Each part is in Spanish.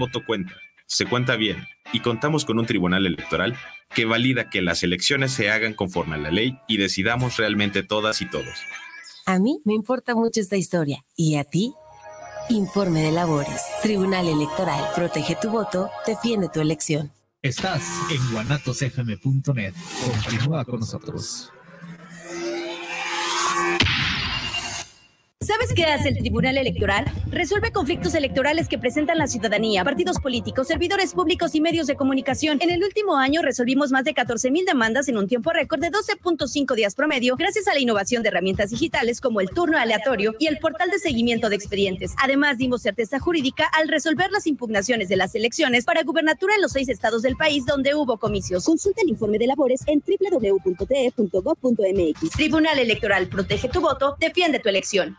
voto cuenta, se cuenta bien y contamos con un tribunal electoral que valida que las elecciones se hagan conforme a la ley y decidamos realmente todas y todos. A mí me importa mucho esta historia. ¿Y a ti? Informe de labores. Tribunal Electoral. Protege tu voto. Defiende tu elección. Estás en guanatosfm.net. Continúa con nosotros. ¿Sabes qué hace el Tribunal Electoral? Resuelve conflictos electorales que presentan la ciudadanía, partidos políticos, servidores públicos y medios de comunicación. En el último año resolvimos más de 14 mil demandas en un tiempo récord de 12.5 días promedio, gracias a la innovación de herramientas digitales como el turno aleatorio y el portal de seguimiento de expedientes. Además, dimos certeza jurídica al resolver las impugnaciones de las elecciones para gubernatura en los seis estados del país donde hubo comicios. Consulta el informe de labores en www.te.gov.mx. Tribunal Electoral, protege tu voto, defiende tu elección.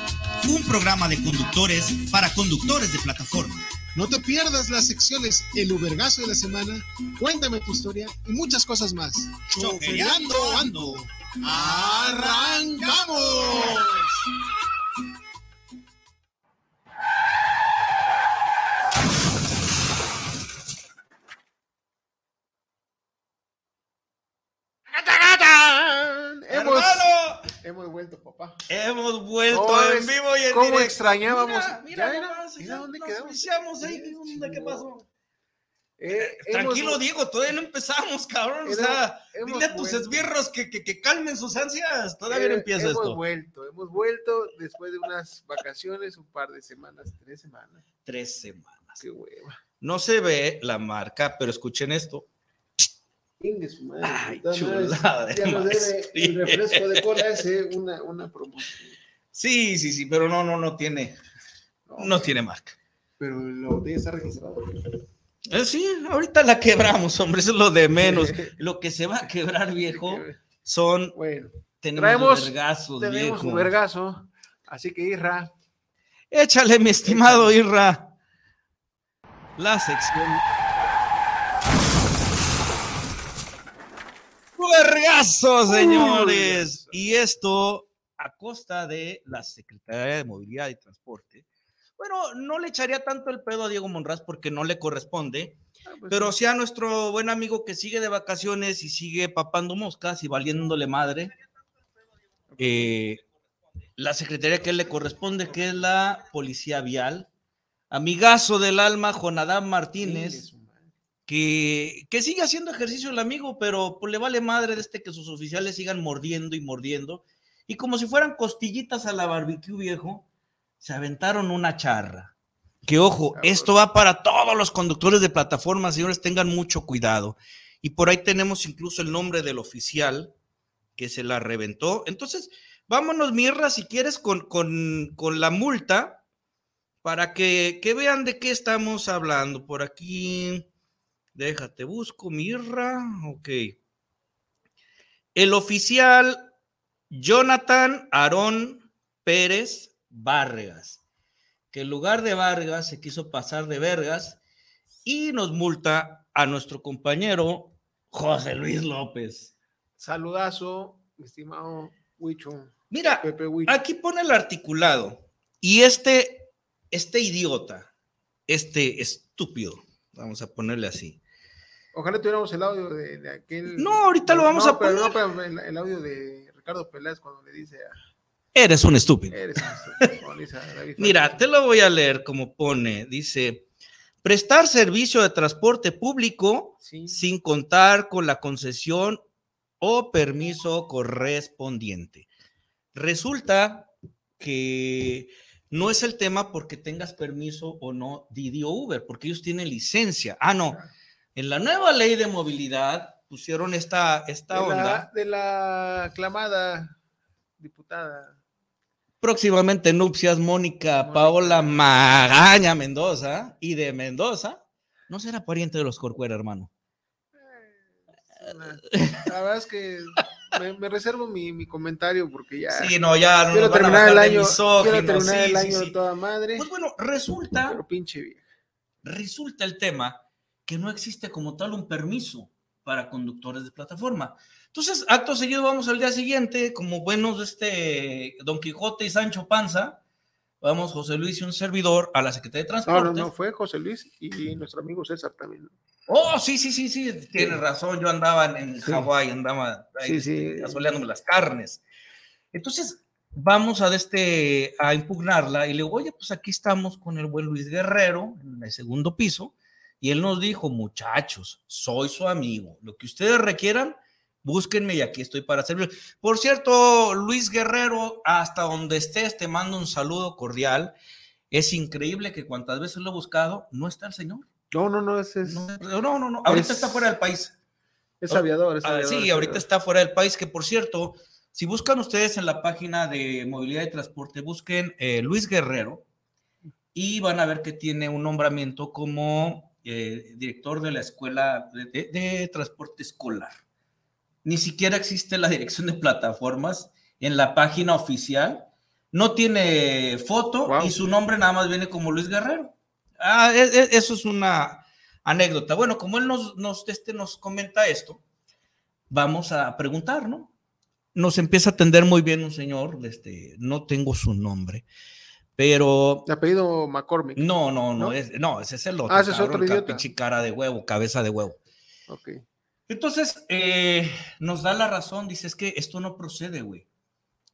un programa de conductores para conductores de plataforma. No te pierdas las secciones El Ubergazo de la Semana, Cuéntame tu historia y muchas cosas más. Choferiando Ando. ¡Arrancamos! Papá. Hemos vuelto Oh, en es- vivo y en ¿Cómo directo. extrañábamos? Mira, mira, Ya, nomás, mira ya dónde nos quedamos. ahí, Qué ¿dónde- ¿Qué chingón. pasó? Eh, Tranquilo, hemos- Diego, todavía no empezamos, cabrón. O Era- sea, hemos dile a tus esbirros que, que, que calmen sus ansias. Todavía no eh, empieza hemos esto. vuelto, hemos vuelto después de unas vacaciones, un par de semanas, tres semanas. Tres semanas. Qué hueva. No se ve la marca, pero escuchen esto. Chingue su madre, Ay, chulada Ya nos debe el refresco de cola ese, una, una promoción. Sí, sí, sí, pero no, no, no tiene, no tiene marca. Pero la botella está registrada. Eh, sí, ahorita la quebramos, hombre, eso es lo de menos. Lo que se va a quebrar, viejo, son. Bueno, tenemos traemos, vergazos, tenemos viejo. un vergazo. Así que, Irra, Échale, mi estimado Irra. La sección. ¡Vergazo, señores! Y esto a costa de la Secretaría de Movilidad y Transporte. Bueno, no le echaría tanto el pedo a Diego Monraz porque no le corresponde, pues pero sí a nuestro buen amigo que sigue de vacaciones y sigue papando moscas y valiéndole madre. eh, la secretaría que le corresponde, que es la Policía Vial. Amigazo del alma, Jonadán Martínez, que, que sigue haciendo ejercicio el amigo, pero pues, le vale madre de este que sus oficiales sigan mordiendo y mordiendo. Y como si fueran costillitas a la barbecue viejo, se aventaron una charra. Que ojo, esto va para todos los conductores de plataformas, señores, tengan mucho cuidado. Y por ahí tenemos incluso el nombre del oficial que se la reventó. Entonces, vámonos, Mirra, si quieres, con, con, con la multa para que, que vean de qué estamos hablando. Por aquí, déjate, busco, Mirra, ok. El oficial Jonathan Aarón Pérez Vargas, que en lugar de Vargas se quiso pasar de vergas y nos multa a nuestro compañero José Luis López. saludazo, mi estimado Huicho. Mira, Pepe Huicho. aquí pone el articulado y este, este idiota, este estúpido, vamos a ponerle así. Ojalá tuviéramos el audio de, de aquel. No, ahorita lo vamos No, a pero poner. no, pero el, el audio de Ricardo Peláez cuando le dice a. Eres un estúpido. Eres un estúpido", Mira, te lo voy a leer como pone. Dice, prestar servicio de transporte público sin contar con la concesión o permiso correspondiente. Resulta que no es el tema porque tengas permiso o no Didi o Uber, porque ellos tienen licencia. Ah, no. En la nueva ley de movilidad pusieron esta, esta de onda. la, de la aclamada diputada. Próximamente nupcias Mónica Paola Magaña Mendoza y de Mendoza. No será pariente de los Corcuera, hermano. La verdad es que me, me reservo mi, mi comentario porque ya. Sí, no, ya no quiero nos van a terminar el año. Quiero terminar sí, el año sí. de toda madre. Pues bueno, resulta, Pero pinche vieja. resulta el tema que no existe como tal un permiso para conductores de plataforma. Entonces, acto seguido vamos al día siguiente, como buenos este Don Quijote y Sancho Panza, vamos José Luis y un servidor a la Secretaría de No, Transportes. no, no, fue José Luis y nuestro amigo César también. Oh, sí, sí, sí, sí, tienes razón. Yo andaba en Sí. Hawái, andaba ahí, Sí, sí. este, asoleándome las carnes. Entonces, vamos a, este, a impugnarla y le digo, oye, pues aquí estamos con el buen Luis Guerrero en el segundo piso. Y él nos dijo, muchachos, soy su amigo. Lo que ustedes requieran, búsquenme y aquí estoy para servir. Por cierto, Luis Guerrero, hasta donde estés, te mando un saludo cordial. Es increíble que cuantas veces lo he buscado, no está el señor. No, no, no, ese es, No, no, no, no. Ahorita Es- está fuera del país. es aviador. Es Ah, aviador, sí, es ahorita aviador. está fuera del país, que por cierto, si buscan ustedes en la página de movilidad y transporte, busquen eh, Luis Guerrero y van a ver que tiene un nombramiento como eh, director de la escuela de, de- de transporte escolar. Ni siquiera existe la dirección de plataformas en la página oficial. No tiene foto Wow. y su nombre nada más viene como Luis Guerrero. Ah, e- e- eso es una anécdota. Bueno, como él nos, nos, este, nos comenta esto, vamos a preguntar, ¿no? Nos empieza a atender muy bien un señor, este, no tengo su nombre, pero De apellido McCormick. no, no, no, ¿No? es, no, ese es el otro. Ah, ese es otro idiota. pinche cara de huevo, cabeza de huevo. Ok. Entonces, eh, nos da la razón, dice, es que esto no procede, güey.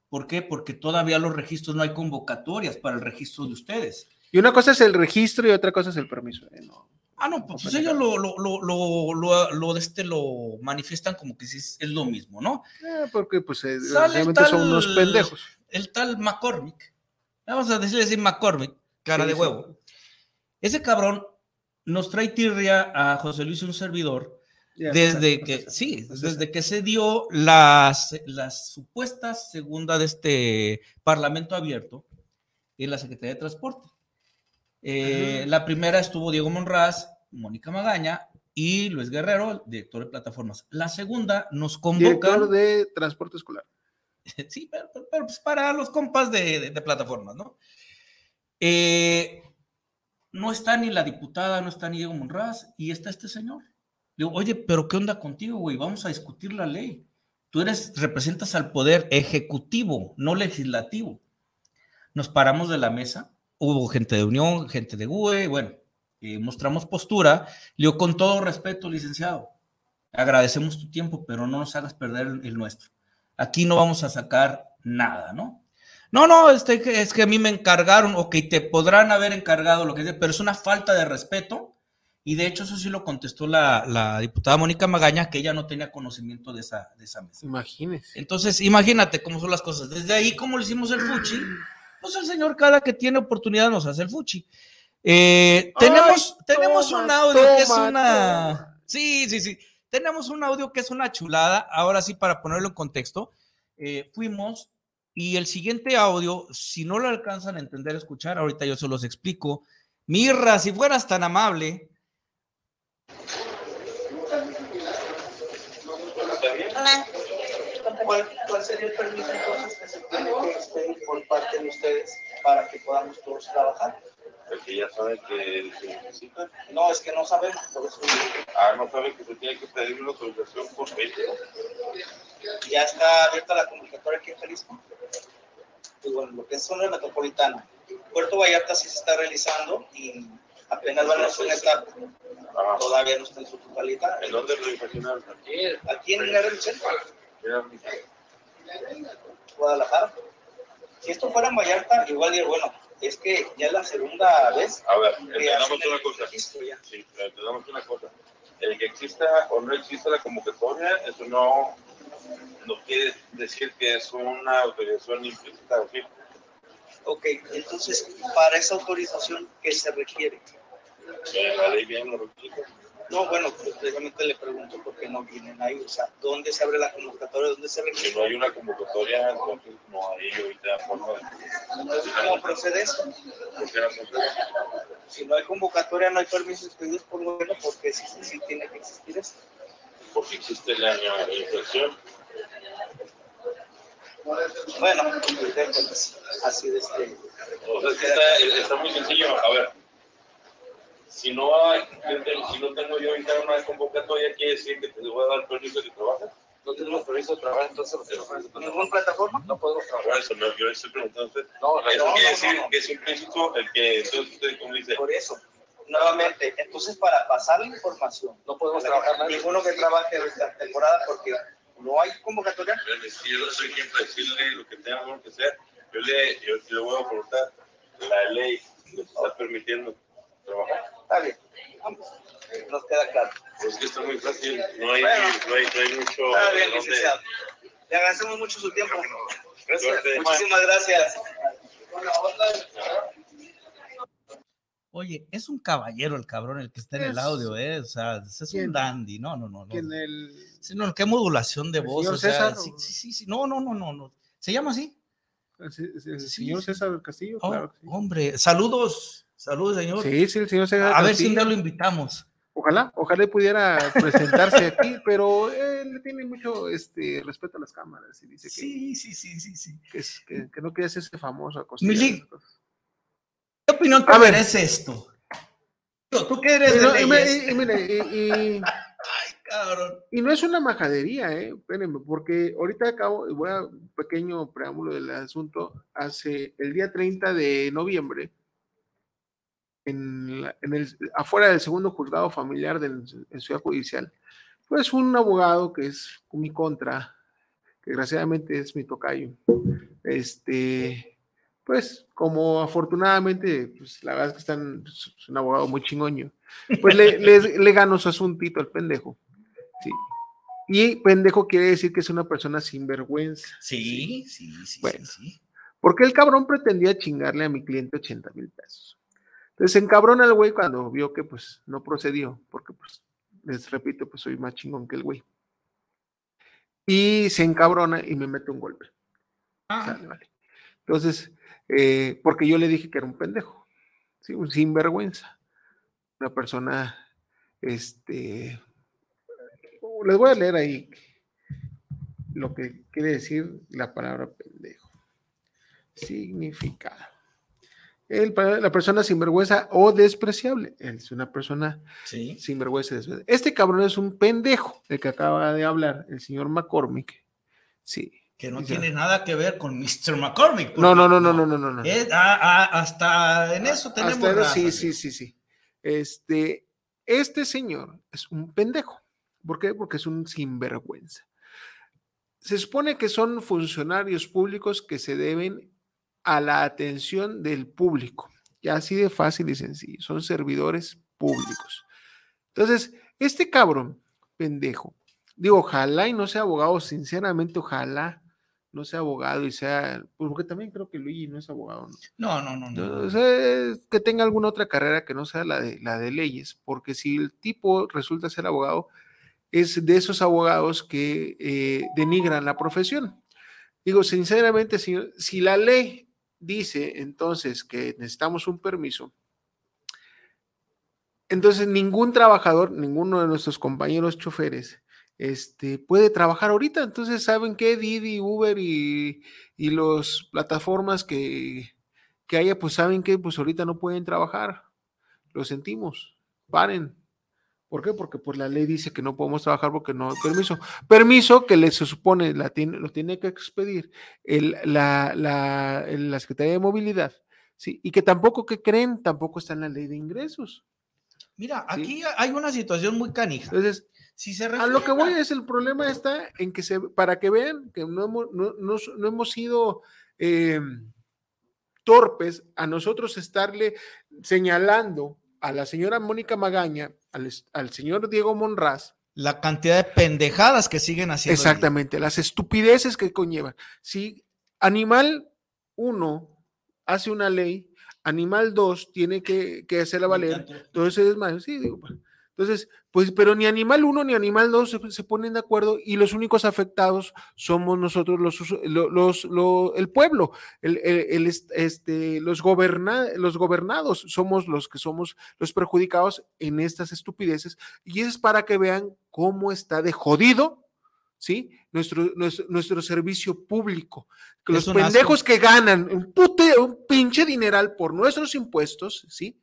¿Por qué? Porque todavía los registros no hay convocatorias para el registro de ustedes. Y una cosa es el registro y otra cosa es el permiso. eh, no. Ah, no, pues ellos lo, lo, lo, lo, este lo manifiestan como que sí es, es lo mismo, ¿no? Eh, porque pues realmente son unos pendejos. El tal McCormick, vamos a decirle así McCormick, cara Sí, de sí. huevo. Ese cabrón nos trae tirria a José Luis un servidor desde que, sí, desde que se dio las, las supuestas segunda de este Parlamento abierto en la Secretaría de Transporte. Eh, La primera estuvo Diego Monraz, Mónica Magaña y Luis Guerrero, director de plataformas. La segunda nos convocan. Director de transporte escolar. Sí, pero, pues para los compas de, plataformas, ¿no? Eh, no está ni la diputada, no está ni Diego Monraz, y está este señor. Digo, oye, pero ¿qué onda contigo, güey? Vamos a discutir la ley. Tú eres, representas al poder ejecutivo, no legislativo. Nos paramos de la mesa, hubo gente de Unión, gente de GUE, bueno, eh, mostramos postura. Le digo, con todo respeto, licenciado, agradecemos tu tiempo, pero no nos hagas perder el nuestro aquí no vamos a sacar nada, ¿no? No, no, este, que- es que a mí me encargaron, ok, te podrán haber encargado lo que sea, pero es una falta de respeto. Y de hecho, eso sí lo contestó la, la diputada Mónica Magaña, que ella no tenía conocimiento de esa, de esa mesa. Imagínese. Entonces, imagínate cómo son las cosas. Desde ahí, ¿cómo le hicimos el fuchi? Pues el señor, cada que tiene oportunidad, nos hace el fuchi. Eh, tenemos Ay, tenemos toma, un audio que es una. toma. Sí, sí, sí. Tenemos un audio que es una chulada. Ahora sí, para ponerlo en contexto, eh, fuimos y el siguiente audio, si no lo alcanzan a entender, escuchar, ahorita yo se los explico. Mirra, si fueras tan amable. ¿Cuál, cuál sería el permiso entonces que se tiene que expedir por parte de ustedes para que podamos todos trabajar? Porque ya saben que se necesita. No, es que no sabemos, por eso Ah, no saben que se tiene que pedir una autorización por medio. ya está abierta la convocatoria aquí en Jalisco. Y bueno, lo que es zona metropolitana. Puerto Vallarta sí se está realizando y apenas van a hacer una etapa. Ah, Todavía no está en su totalidad. ¿En dónde lo imaginaron? Aquí en el centro, Guadalajara. Si esto fuera en Vallarta, igual diría, bueno, es que ya es la segunda vez A ver, entendamos una cosa. Sí, entendamos una cosa. El que exista o no exista la convocatoria, eso no, no quiere decir que es una autorización implícita. ¿sí? Ok, entonces, para esa autorización, ¿qué se requiere? La ley bien lo requiere. No, bueno, pues precisamente le pregunto por qué no vienen ahí. O sea, ¿dónde se abre la convocatoria? ¿Dónde se Si requiere? no hay una convocatoria, entonces no hay ahorita forma de. Entonces, ¿cómo procede esto? ¿Por qué no se puede? Si no hay convocatoria, no hay permisos pedidos por gobierno, porque sí, sí, sí tiene que existir esto. porque existe la inflación. Bueno, así de este. O sea, es que está, está muy sencillo. A ver, si no, hay, si no tengo yo ahorita una convocatoria, quiere decir que te voy a dar permiso de trabajar. No tenemos permiso de trabajar, entonces ¿Con ninguna plataforma? no podemos trabajar. Por eso, no, yo estoy preguntando. No, Eso no, quiere no, decir no. que es implícito el que entonces usted, como dice, Por eso, nuevamente, entonces para pasar la información, No podemos trabajar nadie. ninguno que trabaje esta temporada porque no hay convocatoria. si yo no soy quien para decirle lo que tenga que hacer, yo le, yo, le voy a preguntar, la ley nos está permitiendo trabajar. Está bien, vamos, nos queda claro. Pues que está muy fácil, no hay, Bueno. no hay, no hay mucho Está bien, dónde- licenciado. Le agradecemos mucho su tiempo. Suerte. Muchísimas gracias. Oye, es un caballero el cabrón el que está en el audio, ¿eh? O sea, es un ¿Quién? dandy. No, no, no. no. ¿Quién el, Sí, no, qué modulación de ¿El voz. señor o sea, César sí, o- sí, sí, sí. No, no, no, no, no. ¿Se llama así? el, el- el Sí, señor sí. César del Castillo? Oh, claro que sí. Hombre, saludos. Saludos, señor. Sí, sí, el señor César A ver si un día lo invitamos. Ojalá, ojalá pudiera presentarse aquí, pero él le tiene mucho este, respeto a las cámaras y dice que, Sí, sí, sí, sí, sí. que, es- que- que no quiere hacerse famoso. a Mili. ¿Qué opinión te A ver. merece esto? Tú que eres Y de y y- mire, y- y- Cabrón. Y no es una majadería, ¿eh? Espérenme, porque ahorita acabo, voy a un pequeño preámbulo del asunto. Hace el día 30 de noviembre, en, la- en el, afuera del segundo juzgado familiar del, en Ciudad Judicial, pues un abogado que es mi contra, que desgraciadamente es mi tocayo, este, pues como afortunadamente, pues la verdad es que están, es un abogado muy chingoño, pues le, le, le ganó su asuntito al pendejo. Sí. Y pendejo quiere decir que es una persona sin vergüenza. Sí, sí, sí, Bueno. sí, sí. Porque el cabrón pretendía chingarle a mi cliente 80 mil pesos. Entonces se encabrona el güey cuando vio que pues no procedió, porque pues les repito, pues soy más chingón que el güey. Y se encabrona y me mete un golpe. Ah, Sale, vale. Entonces, eh, porque yo le dije que era un pendejo, ¿sí? un sinvergüenza. Una persona, este, les voy a leer ahí lo que quiere decir la palabra pendejo. Significado. El, la persona sinvergüenza o despreciable. Es una persona sí. sinvergüenza. y despreciable. Este cabrón es un pendejo, el que acaba de hablar, el señor McCormick. Sí. Que no tiene nada que ver con Mr. McCormick. No, no, no, no, no, no, no. no. Es- ah, ah, hasta en eso tenemos. Hasta raza, sí, sí, sí, sí. Este, este señor es un pendejo. ¿Por qué? Porque es un sinvergüenza. Se supone que son funcionarios públicos que se deben a la atención del público. Ya así de fácil y sencillo. Son servidores públicos. Entonces, este cabrón, pendejo, digo, ojalá y no sea abogado, sinceramente, ojalá no sea abogado y sea, porque también creo que Luigi no es abogado, ¿no? No, no, no, no. No, o sea, es que tenga alguna otra carrera que no sea la de, la de leyes, porque si el tipo resulta ser abogado, es de esos abogados que eh, denigran la profesión. Digo, sinceramente, si, si la ley dice entonces que necesitamos un permiso, entonces ningún trabajador, ninguno de nuestros compañeros choferes, este, puede trabajar ahorita. Entonces, ¿saben qué? Didi, Uber y, y las plataformas que, que haya, pues saben que pues ahorita no pueden trabajar. Lo sentimos. Paren. ¿Por qué? Porque pues la ley dice que no podemos trabajar porque no hay permiso. Permiso que le se supone la tiene, lo tiene que expedir el- la, la, la Secretaría de Movilidad. ¿sí? Y que tampoco, que creen? Tampoco está en la ley de ingresos. Mira, aquí hay una situación muy canija. Entonces, Si se a lo que voy es el problema está en que se, para que vean que no hemos, no, no- no hemos sido eh, torpes a nosotros estarle señalando a la señora Mónica Magaña, al, señor Diego Monraz, la cantidad de pendejadas que siguen haciendo. exactamente, las estupideces que conllevan. Si Animal 1 hace una ley, Animal 2 tiene que, que hacerla valer, entonces es más, sí, digo, pues, Entonces, pues, pero ni animal 1 ni animal 2 se, se ponen de acuerdo y los únicos afectados somos nosotros, los, los, lo- el pueblo, el, el- el est- este, los, goberna- los gobernados, somos los que somos los perjudicados en estas estupideces. Y es para que vean cómo está de jodido, ¿sí? Nuestro, nuestro, nuestro servicio público. Que los asco. pendejos que ganan un, pute, un pinche dineral por nuestros impuestos, ¿sí?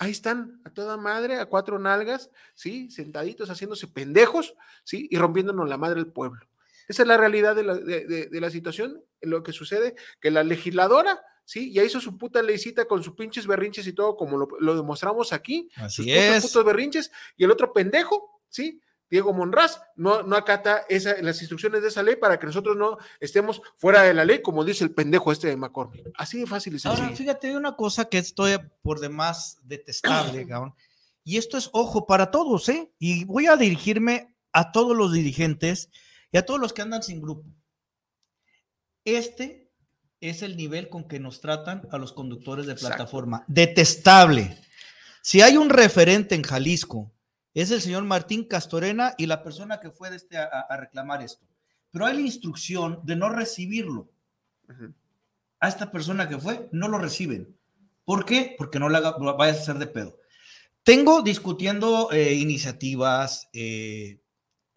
Ahí están, a toda madre, a cuatro nalgas, ¿sí? Sentaditos haciéndose pendejos, ¿sí? Y rompiéndonos la madre del pueblo. Esa es la realidad de la, de- de- de la situación, lo que sucede, que la legisladora, ¿sí? Ya hizo su puta leycita con sus pinches berrinches y todo, como lo, lo demostramos aquí, Así sus putos, es. putos berrinches, y el otro pendejo, ¿sí? Diego Monraz no, no acata esa, las instrucciones de esa ley para que nosotros no estemos fuera de la ley, como dice el pendejo este de McCormick. Así de fácil y sencillo. Ahora, fíjate, hay una cosa que estoy por demás detestable, cabrón. Y esto es ojo para todos, ¿eh? Y voy a dirigirme a todos los dirigentes y a todos los que andan sin grupo. Este es el nivel con que nos tratan a los conductores de Exacto. plataforma. Detestable. Si hay un referente en Jalisco, es el señor Martín Castorena y la persona que fue de este a, a reclamar esto. Pero hay la instrucción de no recibirlo a esta persona que fue, no lo reciben. ¿Por qué? Porque no lo vayas a hacer de pedo. Tengo discutiendo eh, iniciativas, eh,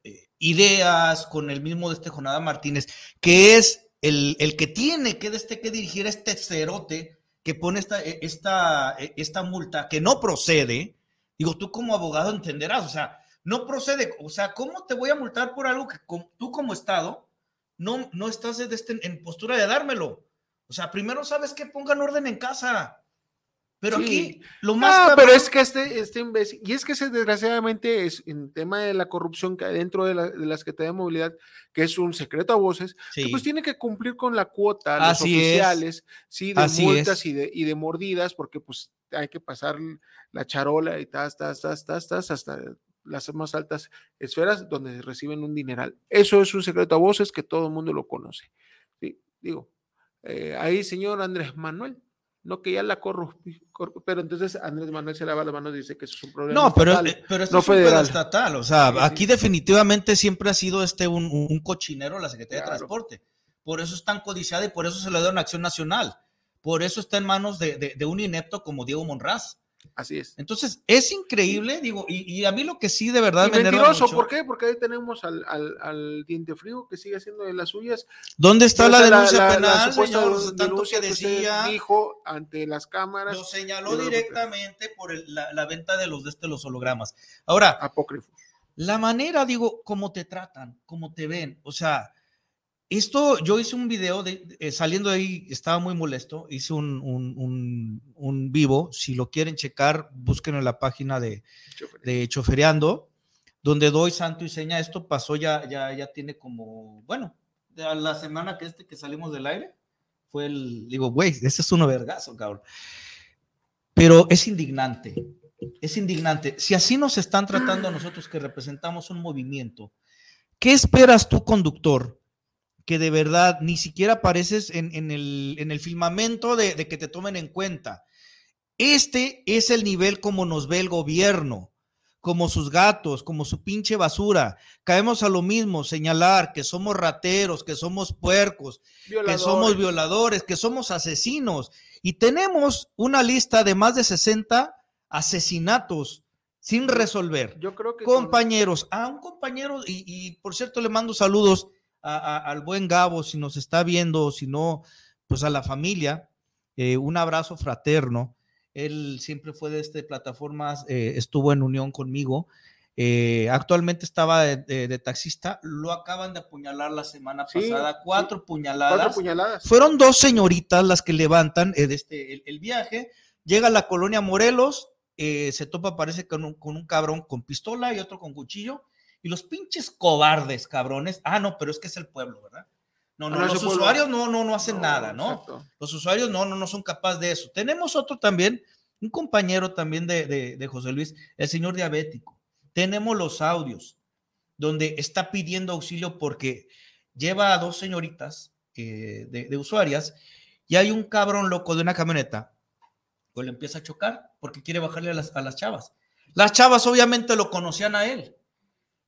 eh, ideas con el mismo de este Jonada Martínez, que es el, el que tiene que, este, que dirigir este cerote que pone esta, eh, esta, eh, esta multa que no procede. Digo, tú como abogado entenderás, o sea, no procede. O sea, ¿cómo te voy a multar por algo que tú como Estado no, no estás este- en postura de dármelo? O sea, primero sabes que pongan orden en casa. Pero Sí. aquí lo más Ah, pero es que este, este imbécil, y es que ese desgraciadamente es en tema de la corrupción que hay dentro de la, de la Secretaría de Movilidad, que es un secreto a voces, que pues tiene que cumplir con la cuota, los Así es. oficiales, sí, de Así multas es. y de, y de mordidas, porque pues hay que pasar la charola y tas, tas, tas, tas, tas, hasta las más altas esferas donde reciben un dineral. Eso es un secreto a voces que todo el mundo lo conoce. Sí, digo, eh, ahí, señor Andrés Manuel, no que ya la corro, cor- pero entonces Andrés Manuel se lava las manos y dice que eso es un problema. No, pero, estatal, pero esto no es un federal. estatal. O sea, aquí definitivamente siempre ha sido este un, un- un cochinero la Secretaría Claro. de Transporte. Por eso es tan codiciada y por eso se le da una acción nacional. Por eso está en manos de, de- de un inepto como Diego Monraz. Así es. Entonces, es increíble, digo, y, y a mí lo que sí de verdad Y me mentiroso, mucho- ¿por qué? Porque ahí tenemos al, al, al diente frío que sigue haciendo de las suyas. ¿Dónde está la denuncia la- la penal, supuesta señor? Tanto que decía, dijo ante las cámaras. lo señaló directamente por el- la, la venta de los de este, los hologramas. Ahora, Apócrifo. la manera, digo, cómo te tratan, cómo te ven, o sea, esto, yo hice un video de, eh, saliendo de ahí, estaba muy molesto, hice un, un, un- un vivo, si lo quieren checar, busquen en la página de, de Chofereando, donde doy santo y seña, esto pasó ya, ya, ya tiene como, bueno, de la semana que este que salimos del aire, fue el, digo, güey, ese es uno vergazo, cabrón. Pero es indignante, es indignante. Si así nos están tratando a nosotros que representamos un movimiento, ¿qué esperas tú, conductor? Que de verdad ni siquiera apareces en, en el, en el firmamento de, de que te tomen en cuenta. Este es el nivel como nos ve el gobierno, como sus gatos, como su pinche basura. Caemos a lo mismo, señalar que somos rateros, que somos puercos, que somos Violadores. que somos asesinos. Y tenemos una lista de más de 60 asesinatos sin resolver. Yo creo que. con- Compañeros, a un compañero, y, y por cierto le mando saludos a- a- al buen Gabo, si nos está viendo, si no, pues a la familia, eh, un abrazo fraterno. Él siempre fue de este plataformas, eh, estuvo en unión conmigo. eh, actualmente estaba de, de- de taxista, lo acaban de apuñalar la semana Sí, pasada, cuatro sí, puñaladas. Cuatro puñaladas. Fueron dos señoritas las que levantan eh, de este, el, el viaje. Llega a la colonia Morelos, eh, se topa, parece, con un, con un cabrón con pistola y otro con cuchillo. Y los pinches cobardes, cabrones. Ah, no, pero es que es el pueblo, ¿verdad? No, no, No, es los pueblo. usuarios no, no, no hacen No, nada, ¿no? exacto. Los usuarios no, no, no son capaces de eso. Tenemos otro también, un compañero también de, de- de José Luis, el señor diabético. Tenemos los audios donde está pidiendo auxilio porque lleva a dos señoritas eh, de, de usuarias y hay un cabrón loco de una camioneta que le empieza a chocar porque quiere bajarle a las, a las chavas. Las chavas obviamente lo conocían a él.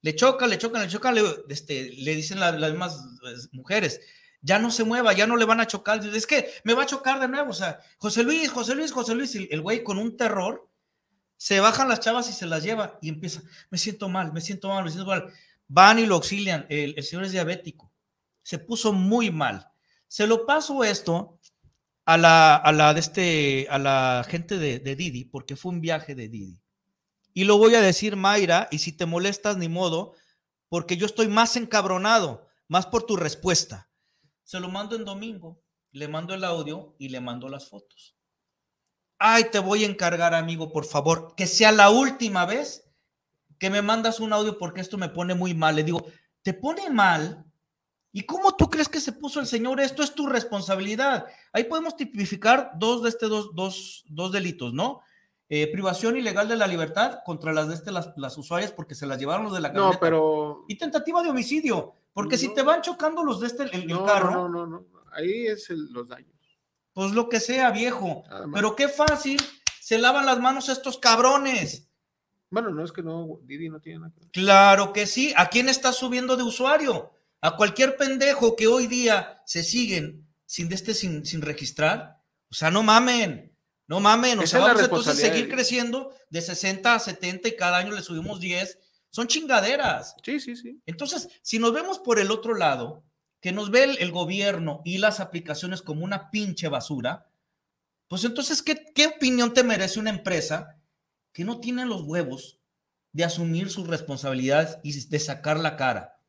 Le chocan, le chocan, le chocan, le, este, le dicen la- las mismas eh, mujeres, ya no se mueva, ya no le van a chocar. Es que me va a chocar de nuevo. O sea, José Luis, José Luis, José Luis, y el güey con un terror, se bajan las chavas y se las lleva y empieza, me siento mal, me siento mal, me siento mal. Van y lo auxilian, el, el señor es diabético, se puso muy mal. Se lo paso esto a la, a la, de este, a la gente de Didi, porque fue un viaje de Didi. Y lo voy a decir, Mayra, y si te molestas, ni modo, porque yo estoy más encabronado, más por tu respuesta. Se lo mando en domingo, le mando el audio y le mando las fotos. Ay, te voy a encargar, amigo, por favor, que sea la última vez que me mandas un audio porque esto me pone muy mal. Le digo, ¿te pone mal? ¿Y cómo tú crees que se puso el señor? Esto es tu responsabilidad. Ahí podemos tipificar dos de este dos, dos, dos delitos, ¿no? Eh, privación ilegal de la libertad contra las de este, las, las usuarias porque se las llevaron los de la No, camioneta. pero. Y tentativa de homicidio, porque si No. te van chocando los de este, el, el No, carro, no, no, no. Ahí es el- los daños. pues lo que sea, viejo. Pero qué fácil, se lavan las manos estos cabrones. Bueno, no es que no, Didi no tiene nada que ver. Claro que sí. ¿A quién estás subiendo de usuario? A cualquier pendejo que hoy día se siguen sin, de este, sin, sin registrar. O sea, no mamen. No mamen. O Esa sea, es la vamos entonces seguir creciendo de 60 a 70 y cada año le subimos 10. Son chingaderas. Sí, sí, sí. Entonces, si nos vemos por el otro lado, que nos ve el, el gobierno y las aplicaciones como una pinche basura, pues entonces, ¿qué, ¿qué opinión te merece una empresa que no tiene los huevos de asumir sus responsabilidades y de sacar la cara,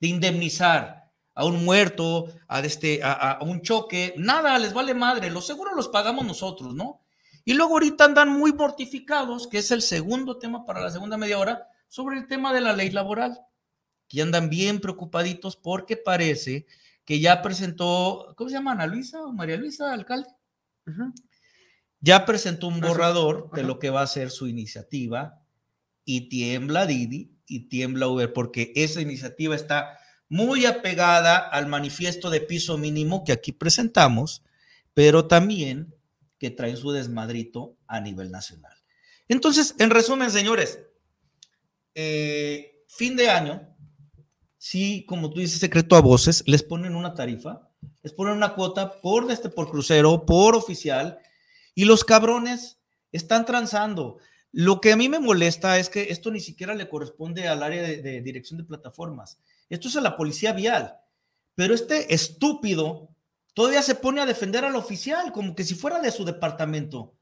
de indemnizar a un muerto, a, este, a, un choque? Nada, les vale madre, los seguros los pagamos nosotros, ¿no? Y luego ahorita andan muy mortificados, que es el segundo tema para la segunda media hora, sobre el tema de la ley laboral que andan bien preocupaditos porque parece que ya presentó, ¿cómo se llama? Ana Luisa o María Luisa, alcalde. Ya presentó un borrador de lo que va a ser su iniciativa y tiembla Didi y tiembla Uber porque esa iniciativa está muy apegada al manifiesto de piso mínimo que aquí presentamos, pero también que trae su desmadrito a nivel nacional. Entonces, en resumen, señores, eh, fin de año, sí, como tú dices, secreto a voces, les ponen una tarifa, les ponen una cuota por, este, por crucero, por oficial, y los cabrones están transando. Lo que a mí me molesta es que esto ni siquiera le corresponde al área de dirección de plataformas. Esto es a la policía vial. Pero este estúpido todavía se pone a defender al oficial como que si fuera de su departamento.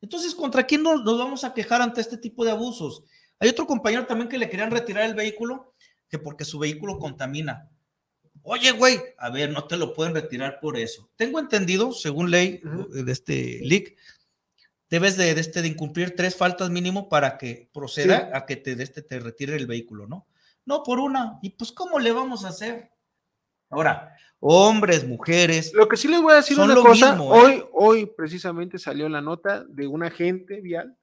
Entonces, ¿contra quién nos, nos vamos a quejar ante este tipo de abusos? Hay otro compañero también que le querían retirar el vehículo, que porque su vehículo contamina. Oye, güey, a ver, no te lo pueden retirar por eso. Tengo entendido, según ley de este LIC, debes de, de este, de incumplir tres faltas mínimo para que proceda Sí. a que te, de este, te retire el vehículo, ¿no? No por una. ¿Y pues cómo le vamos a hacer? Ahora, hombres, mujeres. Lo que sí les voy a decir una cosa, mismo, ¿eh? hoy, hoy precisamente salió la nota de un agente vial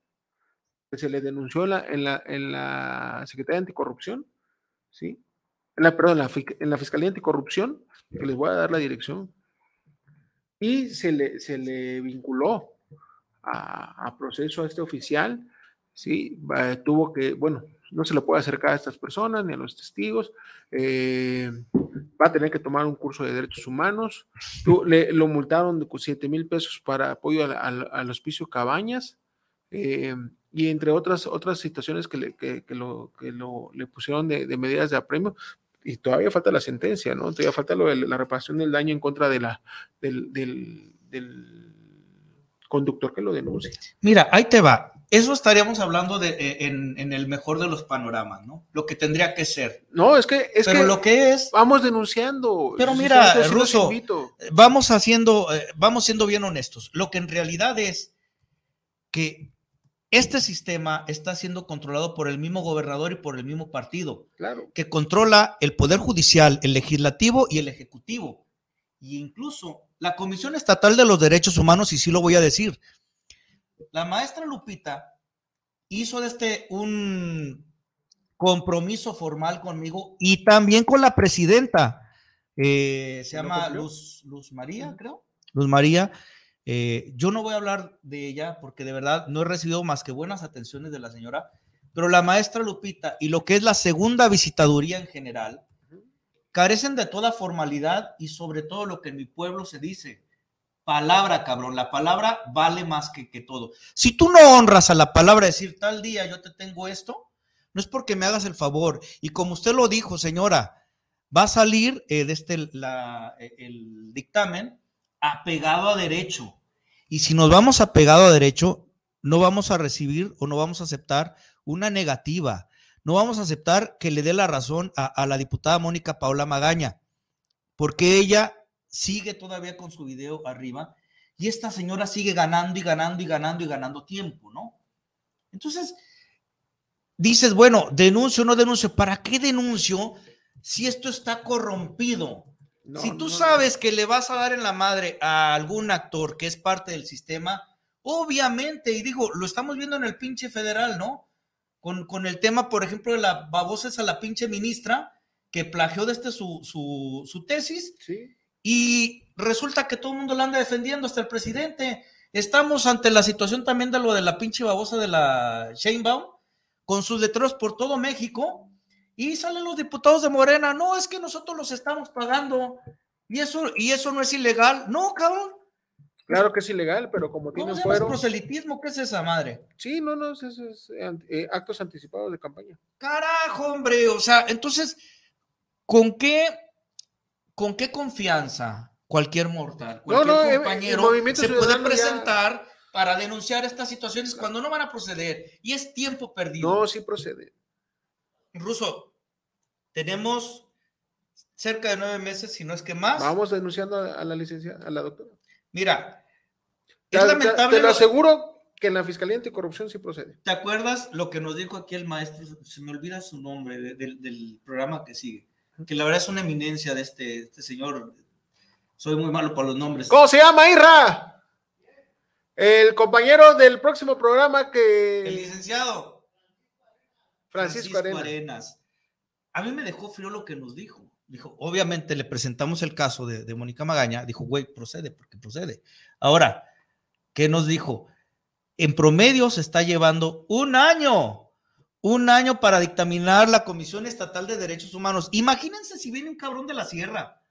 que se le denunció en la, en la, en la Secretaría de Anticorrupción, ¿sí? En la, perdón, en la, Fic- en la Fiscalía Anticorrupción, que les voy a dar la dirección, y se le, se le vinculó a, a proceso a este oficial, ¿sí? Tuvo que, bueno, no se le puede acercar a estas personas ni a los testigos, eh, va a tener que tomar un curso de derechos humanos, le, lo multaron de 7 mil pesos para apoyo al, al- hospicio Cabañas, eh, y entre otras, otras situaciones que, le, que, lo, que lo, le pusieron de, medidas de apremio, y todavía falta la sentencia, ¿no? Todavía falta la reparación del daño en contra de la, del, del, del conductor que lo denuncia. Mira, ahí te va. Eso estaríamos hablando de, eh, en, en el mejor de los panoramas, ¿no? Lo que tendría que ser. No, es que es Pero que lo que es. vamos denunciando. Pero mira, los Ruso, invito. vamos haciendo, eh, vamos siendo bien honestos. Lo que en realidad es que este sistema está siendo controlado por el mismo gobernador y por el mismo partido, Claro. que controla el poder judicial, el legislativo y el ejecutivo. Y incluso la Comisión Estatal de los Derechos Humanos, y sí lo voy a decir, la maestra Lupita hizo de este un compromiso formal conmigo y también con la presidenta. eh, se ¿Y no llama Luz María, creo. Luz María. Eh, yo no voy a hablar de ella porque de verdad no he recibido más que buenas atenciones de la señora, pero la maestra Lupita y lo que es la segunda visitaduría en general carecen de toda formalidad y sobre todo lo que en mi pueblo se dice. Palabra, cabrón, la palabra vale más que, que todo. Si tú no honras a la palabra, decir tal día yo te tengo esto, no es porque me hagas el favor. Y como usted lo dijo, señora, va a salir eh, de este, eh, el dictamen apegado a derecho. Y si nos vamos apegado a derecho, no vamos a recibir o no vamos a aceptar una negativa. No vamos a aceptar que le dé la razón a, a la diputada Mónica Paula Magaña, porque ella sigue todavía con su video arriba y esta señora sigue ganando y ganando y ganando y ganando tiempo, ¿no? Entonces, dices, bueno, denuncio o no denuncio, ¿para qué denuncio si esto está corrompido? No, si tú no, sabes que le vas a dar en la madre a algún actor que es parte del sistema, obviamente, y digo, lo estamos viendo en el pinche federal, ¿no? Con, con el tema, por ejemplo, de la babosas a la pinche ministra que plagió de este su, su, su tesis Sí. Y resulta que todo el mundo la anda defendiendo, hasta el presidente. Estamos ante la situación también de lo de la pinche babosa de la Sheinbaum, con sus letreros por todo México, y salen los diputados de Morena, no, es que nosotros los estamos pagando, y eso, y eso no es ilegal. No, cabrón, Claro que es ilegal, pero como ¿cómo tienen se llama ese fuero. proselitismo? ¿Qué es esa madre? Sí, no, no, eso es, eh, eh, actos anticipados de campaña. Carajo, hombre, o sea, entonces, ¿con qué, con qué confianza cualquier mortal, cualquier no, eh, el compañero se puede ya- presentar para denunciar estas situaciones cuando no van a proceder? Y es tiempo perdido. No, sí procede. Ruso, tenemos cerca de nueve meses, si no es que más. Vamos denunciando a, la licenciada, a la doctora. Mira, es te- lamentable. te lo lo- aseguro que en la Fiscalía Anticorrupción sí procede. ¿Te acuerdas lo que nos dijo aquí el maestro? Se me olvida su nombre de- del- del programa que sigue. Que la verdad es una eminencia de este, este señor. Soy muy malo para los nombres. ¿Cómo se llama, Irra? El compañero del próximo programa que... El licenciado Francisco, Arena. Arenas. A mí me dejó frío lo que nos dijo. Dijo, obviamente le presentamos el caso de, de Mónica Magaña. Dijo, güey, procede, porque procede. Ahora, ¿qué nos dijo? En promedio se está llevando un año, un año para dictaminar la Comisión Estatal de Derechos Humanos. Imagínense si viene un cabrón de la sierra.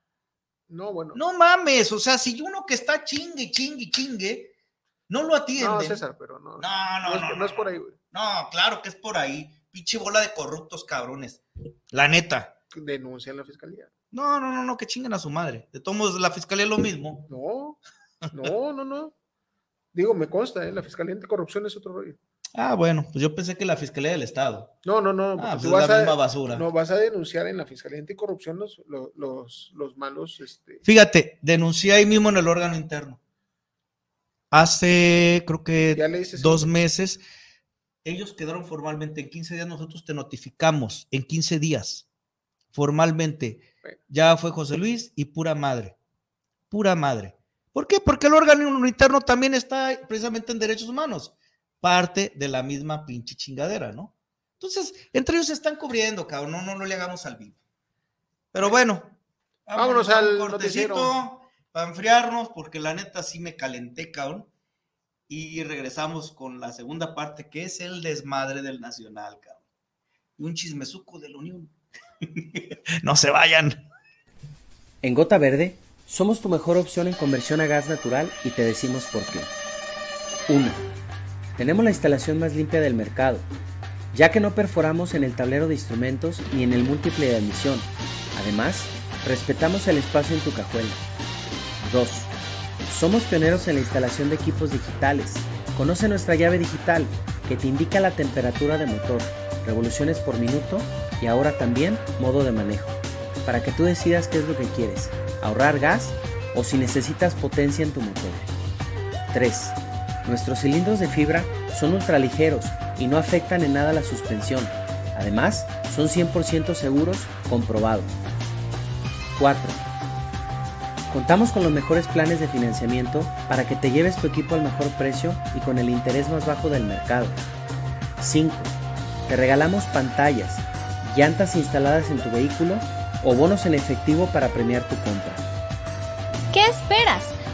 No, bueno. No mames, o sea, si uno que está chingue, chingue, chingue, no lo atiende. No, César, pero no. No, no, es, no, no es por ahí, güey. No, claro que es por ahí. Pinche bola de corruptos cabrones. La neta. Denuncia en la Fiscalía. No, no, no, no, que chinguen a su madre. De todos modos, la fiscalía es lo mismo. No, no, no, no. Digo, me consta, ¿eh? la Fiscalía Anticorrupción es otro rollo. Ah, bueno, pues yo pensé que la fiscalía del Estado. No, no, no. Ah, pues es la misma basura. No, vas a denunciar en la Fiscalía Anticorrupción los, los, los, los malos. Este, Fíjate, denuncié ahí mismo en el órgano interno. Hace, creo que dos meses, ellos quedaron formalmente en 15 días, nosotros te notificamos en 15 días, formalmente. Bueno. Ya fue José Luis y pura madre, pura madre. ¿Por qué? Porque el órgano interno también está precisamente en derechos humanos, parte de la misma pinche chingadera, ¿no? Entonces, entre ellos se están cubriendo, cabrón, no, no, no le hagamos al vivo. Pero bueno, Vámonos al cortecito noticiero. para enfriarnos, porque la neta sí me calenté, cabrón. Y regresamos con la segunda parte, que es el desmadre del Nacional, cabrón. Y un chismesuco de la Unión. no se vayan. En Gota Verde, somos tu mejor opción en conversión a gas natural y te decimos por qué. 1. Tenemos la instalación más limpia del mercado, ya que no perforamos en el tablero de instrumentos ni en el múltiple de admisión. Además, respetamos el espacio en tu cajuela. 2. Somos pioneros en la instalación de equipos digitales. Conoce nuestra llave digital que te indica la temperatura de motor, revoluciones por minuto y ahora también modo de manejo, para que tú decidas qué es lo que quieres, ahorrar gas o si necesitas potencia en tu motor. 3. Nuestros cilindros de fibra son ultraligeros y no afectan en nada la suspensión. Además, son 100% seguros, comprobados. 4. Contamos con los mejores planes de financiamiento para que te lleves tu equipo al mejor precio y con el interés más bajo del mercado. 5. Te regalamos pantallas, llantas instaladas en tu vehículo o bonos en efectivo para premiar tu compra.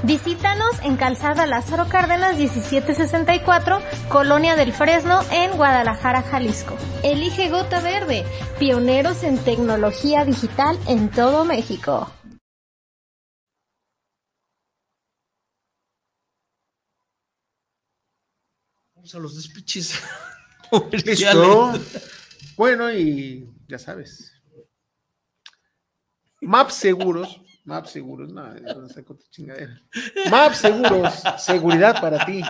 Visítanos en Calzada Lázaro Cárdenas 1764, Colonia del Fresno, en Guadalajara, Jalisco. Elige Gota Verde, pioneros en tecnología digital en todo México. Vamos a los despiches. Listo. Bueno, y ya sabes. Maps Seguros. Maps Seguros, no, no sé con tu chingadera. Maps Seguros, seguridad para ti.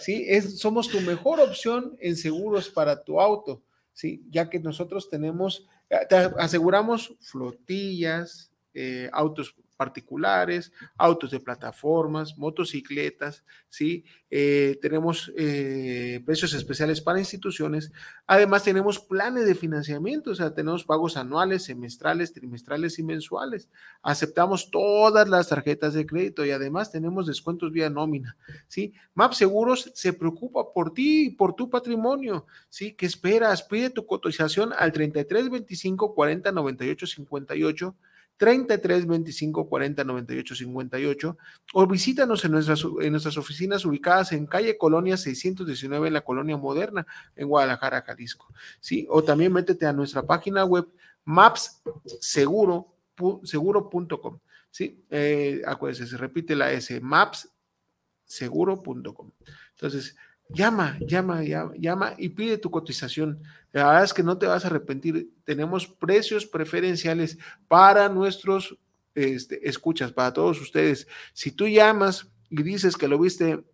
Sí, es, somos tu mejor opción en seguros para tu auto. Sí, ya que nosotros tenemos, te aseguramos flotillas, eh, autos particulares, autos de plataformas, motocicletas, ¿sí? Eh, tenemos eh, precios especiales para instituciones. Además, tenemos planes de financiamiento, o sea, tenemos pagos anuales, semestrales, trimestrales y mensuales. Aceptamos todas las tarjetas de crédito y además tenemos descuentos vía nómina, ¿sí? MAP Seguros se preocupa por ti y por tu patrimonio, ¿sí? ¿Qué esperas? Pide tu cotización al 33 25 40 98 58 33 25 40 98 58 o visítanos en nuestras, en nuestras oficinas ubicadas en calle Colonia 619 en la Colonia Moderna en Guadalajara, Jalisco. ¿sí? O también métete a nuestra página web mapsseguro.com. ¿sí? Eh, acuérdense, se repite la S, mapsseguro.com. Entonces, llama, llama, llama, llama y pide tu cotización. La verdad es que no te vas a arrepentir. Tenemos precios preferenciales para nuestros este, escuchas, para todos ustedes. Si tú llamas y dices que lo viste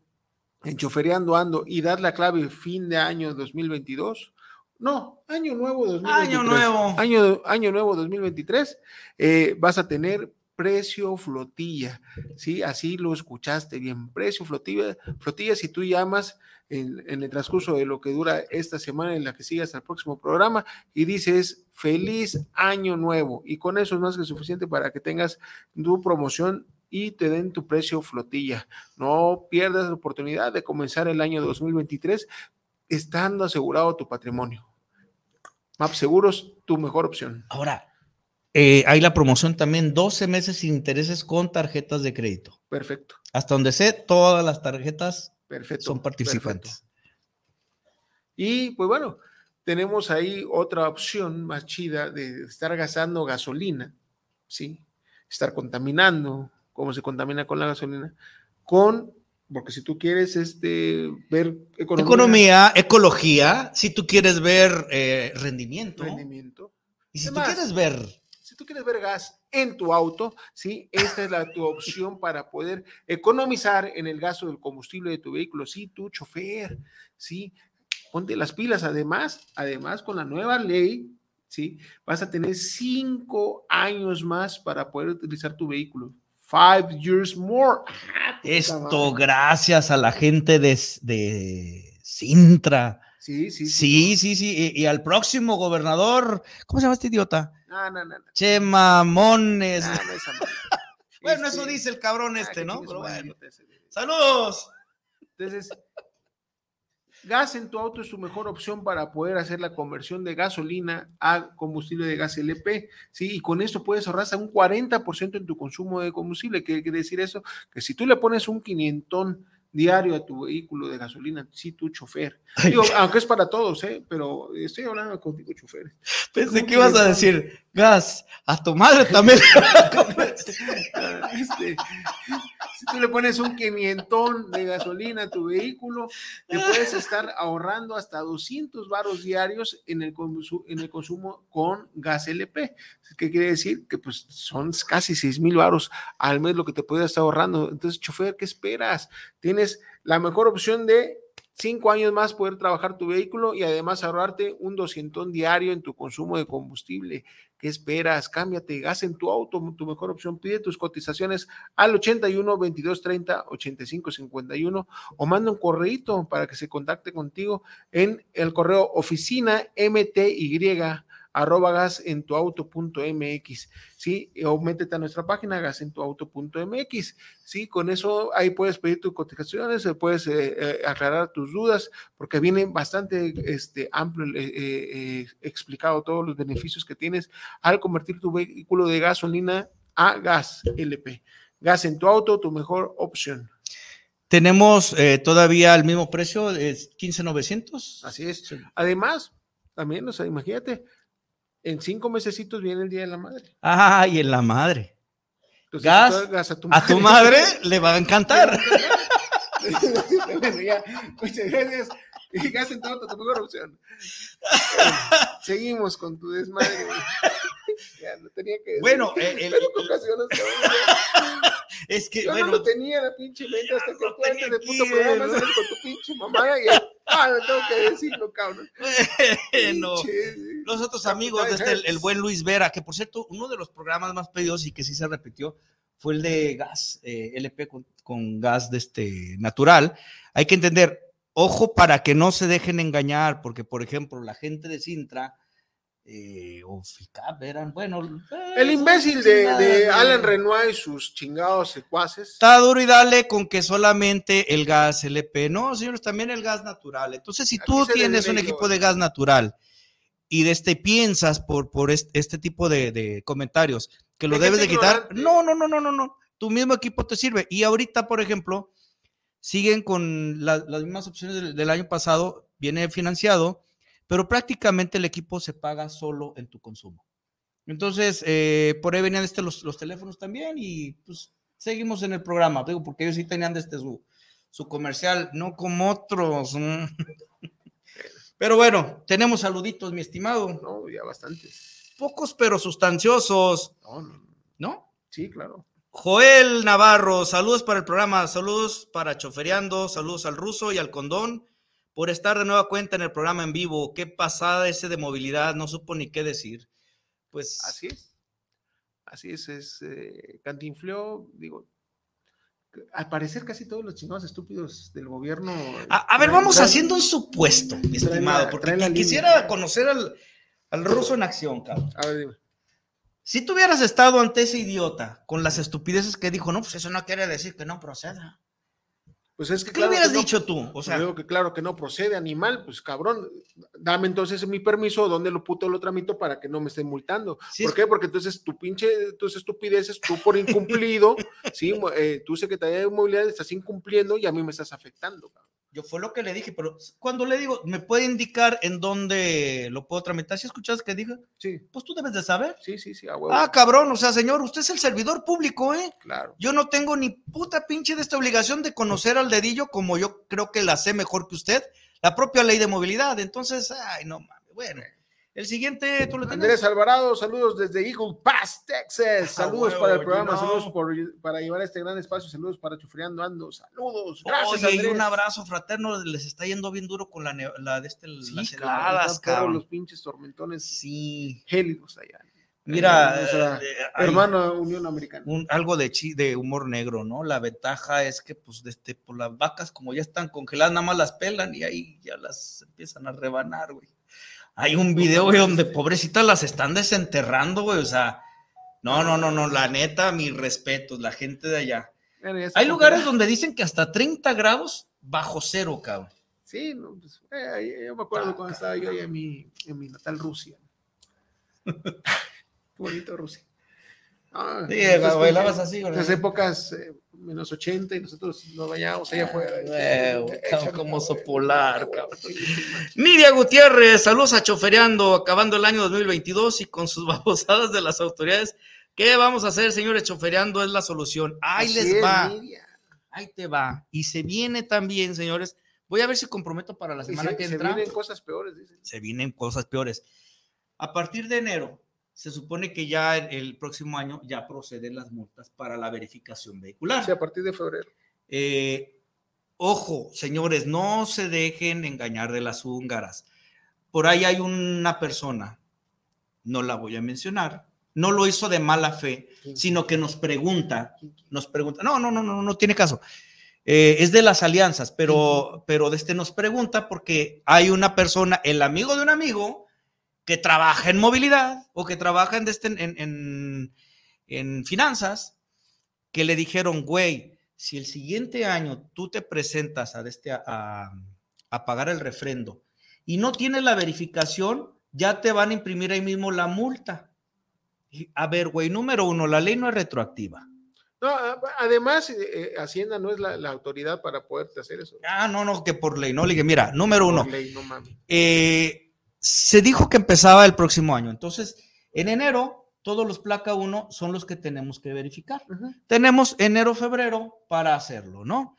en Chofereando Ando y das la clave fin de año 2022, no, año nuevo 2023. Año nuevo. Año, año nuevo 2023, eh, vas a tener precio flotilla, ¿sí? Así lo escuchaste bien, precio flotilla, flotilla si tú llamas en, en, el transcurso de lo que dura esta semana en la que sigue hasta el próximo programa y dices feliz año nuevo y con eso es más que suficiente para que tengas tu promoción y te den tu precio flotilla. No pierdas la oportunidad de comenzar el año 2023 estando asegurado tu patrimonio. MAP Seguros, tu mejor opción. Ahora, eh, hay la promoción también, 12 meses sin intereses con tarjetas de crédito. Perfecto. Hasta donde sé, todas las tarjetas perfecto, son participantes. Perfecto. Y pues bueno, tenemos ahí otra opción más chida de estar gastando gasolina, ¿sí? Estar contaminando, cómo se contamina con la gasolina, con, porque si tú quieres este, ver economía, economía ecología, si tú quieres ver eh, rendimiento, rendimiento, y si Además, tú quieres ver tú quieres ver gas en tu auto, ¿sí? Esta es la, tu opción para poder economizar en el gasto del combustible de tu vehículo. Sí, tu chofer, ¿sí? Ponte las pilas. Además, además con la nueva ley, ¿sí? Vas a tener cinco años más para poder utilizar tu vehículo. Five years more. Ah, Esto gracias a la gente de, de Sintra. Sí, sí, sí. Sí, sí, sí. Y, y, al próximo gobernador, ¿cómo se llama este idiota? No, no, no. no. Che, mamones. No, no esa bueno, este... eso dice el cabrón este, ah, ¿no? Pero bueno. ¡Saludos! Entonces, gas en tu auto es tu mejor opción para poder hacer la conversión de gasolina a combustible de gas LP, ¿sí? Y con esto puedes ahorrar hasta un 40% en tu consumo de combustible. ¿Qué quiere decir eso? Que si tú le pones un quinientón diario a tu vehículo de gasolina, sí, tu chofer. Digo, aunque es para todos, ¿eh? pero estoy hablando contigo, chofer. Pensé que ibas a decir, gas, a tu madre también. este, si tú le pones un quinientón de gasolina a tu vehículo, te puedes estar ahorrando hasta 200 varos diarios en el, consumo con gas LP. ¿Qué quiere decir? Que pues son casi 6 mil varos al mes lo que te puedes estar ahorrando. Entonces, chofer, ¿qué esperas? Tienes la mejor opción de cinco años más poder trabajar tu vehículo y además ahorrarte un 200 diario en tu consumo de combustible. ¿Qué esperas? Cámbiate, gas en tu auto, tu mejor opción. Pide tus cotizaciones al 81 22 30 85 51 o manda un correíto para que se contacte contigo en el correo oficina mty arroba gasentuauto.mx, ¿sí? O métete a nuestra página gasentuauto.mx, ¿sí? Con eso ahí puedes pedir tus cotizaciones, puedes eh, eh, aclarar tus dudas, porque viene bastante este, amplio eh, eh, explicado todos los beneficios que tienes al convertir tu vehículo de gasolina a gas LP. Gas en tu auto, tu mejor opción. Tenemos eh, todavía el mismo precio, es 15,900. Así es. Además, también, o sea, imagínate, en cinco mesecitos viene el Día de la Madre. Ah, y en la madre. Entonces, gas, el gas a tu a tu madre le va a encantar. Bueno, ya, muchas gracias. Y gas en tu mejor opción. Seguimos con tu desmadre. Ya, no tenía que decir. Bueno, eh, el-. Es que, Yo bueno, no lo tenía la pinche mente hasta que tú antes de puto programa ¿no? con tu pinche mamá y ya, ah, no tengo que decirlo, cabrón. Bueno, Pinche, los otros amigos de este, el, el buen Luis Vera, que por cierto, uno de los programas más pedidos y que sí se repitió fue el de gas, eh, LP con, con gas de este natural. Hay que entender, ojo para que no se dejen engañar, porque por ejemplo, la gente de Sintra eh, o FICAP eran, bueno, eh, El imbécil de. Alan Renoir y sus chingados secuaces. Está duro y dale con que solamente el gas LP. No, señores, también el gas natural. Entonces, si tú tienes un equipo de gas natural y de este piensas por, por este, este tipo de, de comentarios que lo debes de quitar, no, no, no, no, no, no. Tu mismo equipo te sirve. Y ahorita, por ejemplo, siguen con la- las mismas opciones del, del año pasado, viene financiado, pero prácticamente el equipo se paga solo en tu consumo. Entonces, eh, por ahí venían este, los, los teléfonos también y pues seguimos en el programa, digo, porque ellos sí tenían este su, su comercial, no como otros. Pero bueno, tenemos saluditos, mi estimado. No, ya bastantes. Pocos pero sustanciosos, No, no, no. Sí, claro. Joel Navarro, saludos para el programa, saludos para Choferiando, saludos al ruso y al condón por estar de nueva cuenta en el programa en vivo. Qué pasada ese de movilidad, no supo ni qué decir. Pues Así es. Así es, es eh, digo, al parecer casi todos los chingados estúpidos del gobierno. A, a ver, vamos traen- haciendo un supuesto, mi estimado, la- porque línea. quisiera conocer al, al ruso en acción, cabrón. A ver, dime. Si tú hubieras estado ante ese idiota con las estupideces que dijo, no, pues eso no quiere decir que no proceda. Pues es que ¿Qué claro hubieras que no- dicho tú? O pues sea, digo que claro que no procede, animal, pues cabrón, dame entonces mi permiso, ¿dónde lo puto lo tramito para que no me estén multando? Sí, ¿Por qué? Porque entonces tu pinche, tus estupideces, tú por incumplido, sí, eh, tú Secretaría de Movilidad estás incumpliendo y a mí me estás afectando. cabrón. Yo fue lo que le dije, pero cuando le digo, ¿me puede indicar en dónde lo puedo tramitar? ¿Si escuchas que diga? Sí, Pues tú debes de saber. sí, sí, sí, a huevo. Ah, cabrón, o sea, señor, usted es el servidor público, ¿eh? claro. Yo no tengo ni puta pinche de esta obligación de conocer al dedillo como yo creo que la sé mejor que usted, la propia ley de movilidad. Entonces, ay, no mames. Bueno, el siguiente, tú lo tienes. Andrés Alvarado, saludos desde Eagle Pass, Texas. Saludos huevo, para el you programa, saludos por, para llevar este gran espacio, saludos para Chufreando Ando, saludos. Gracias, Oye, y un abrazo fraterno, les está yendo bien duro con la, la de este, Sí, las heladas, cabrón. los pinches tormentones Sí. gélidos allá. Mira, Eh, eh, hay hermana Unión Americana. un- algo de, chi- de humor negro, ¿no? La ventaja es que, pues, de este, pues, las vacas, como ya están congeladas, nada más las pelan y ahí ya las empiezan a rebanar, güey. Hay un video, güey, donde pobrecitas las están desenterrando, güey, o sea, no, no, no, no, la neta, mis respetos, la gente de allá. Hay lugares donde dicen que hasta 30 grados bajo cero, cabrón. Sí, no, pues, eh, yo me acuerdo cuando estaba yo ahí en mi, en mi natal Rusia. Qué bonito Rusia. Ah, Sí, esas bailabas así, ¿verdad? Esas épocas eh, menos 80 y nosotros nos bañábamos allá afuera. Eh, güey, Échame como sopolar. Nidia Gutiérrez, saludos a Chofereando, acabando el año 2022 y con sus babosadas de las autoridades. ¿Qué vamos a hacer, señores? Chofereando es la solución. Ahí Así les es, va, Nidia. ahí te va. Y se viene también, señores. Voy a ver si comprometo para la semana se, que se entra. vienen cosas peores, dicen. se vienen cosas peores. A partir de enero, se supone que ya el, próximo año ya proceden las multas para la verificación vehicular. Sí, a partir de febrero. Eh, ojo, señores, no se dejen engañar de las húngaras. Por ahí hay una persona, no la voy a mencionar, no lo hizo de mala fe, sino que nos pregunta, nos pregunta, no, no, no, no, no tiene caso. Eh, es de las alianzas, pero, pero de este nos pregunta porque hay una persona, el amigo de un amigo, que trabaja en movilidad o que trabaja en, de en, en- en finanzas, que le dijeron, güey, si el siguiente año tú te presentas a, este, a, a pagar el refrendo y no tienes la verificación, ya te van a imprimir ahí mismo la multa. Y, A ver, güey, número uno, la ley no es retroactiva. No, además, eh, eh, Hacienda no es la, la autoridad para poderte hacer eso. Ah, no, no, que por ley, no, le dije, mira, número uno, Por ley, no mames. eh, se dijo que empezaba el próximo año, entonces, en enero, todos los placa 1 son los que tenemos que verificar. Tenemos enero, febrero para hacerlo, ¿no?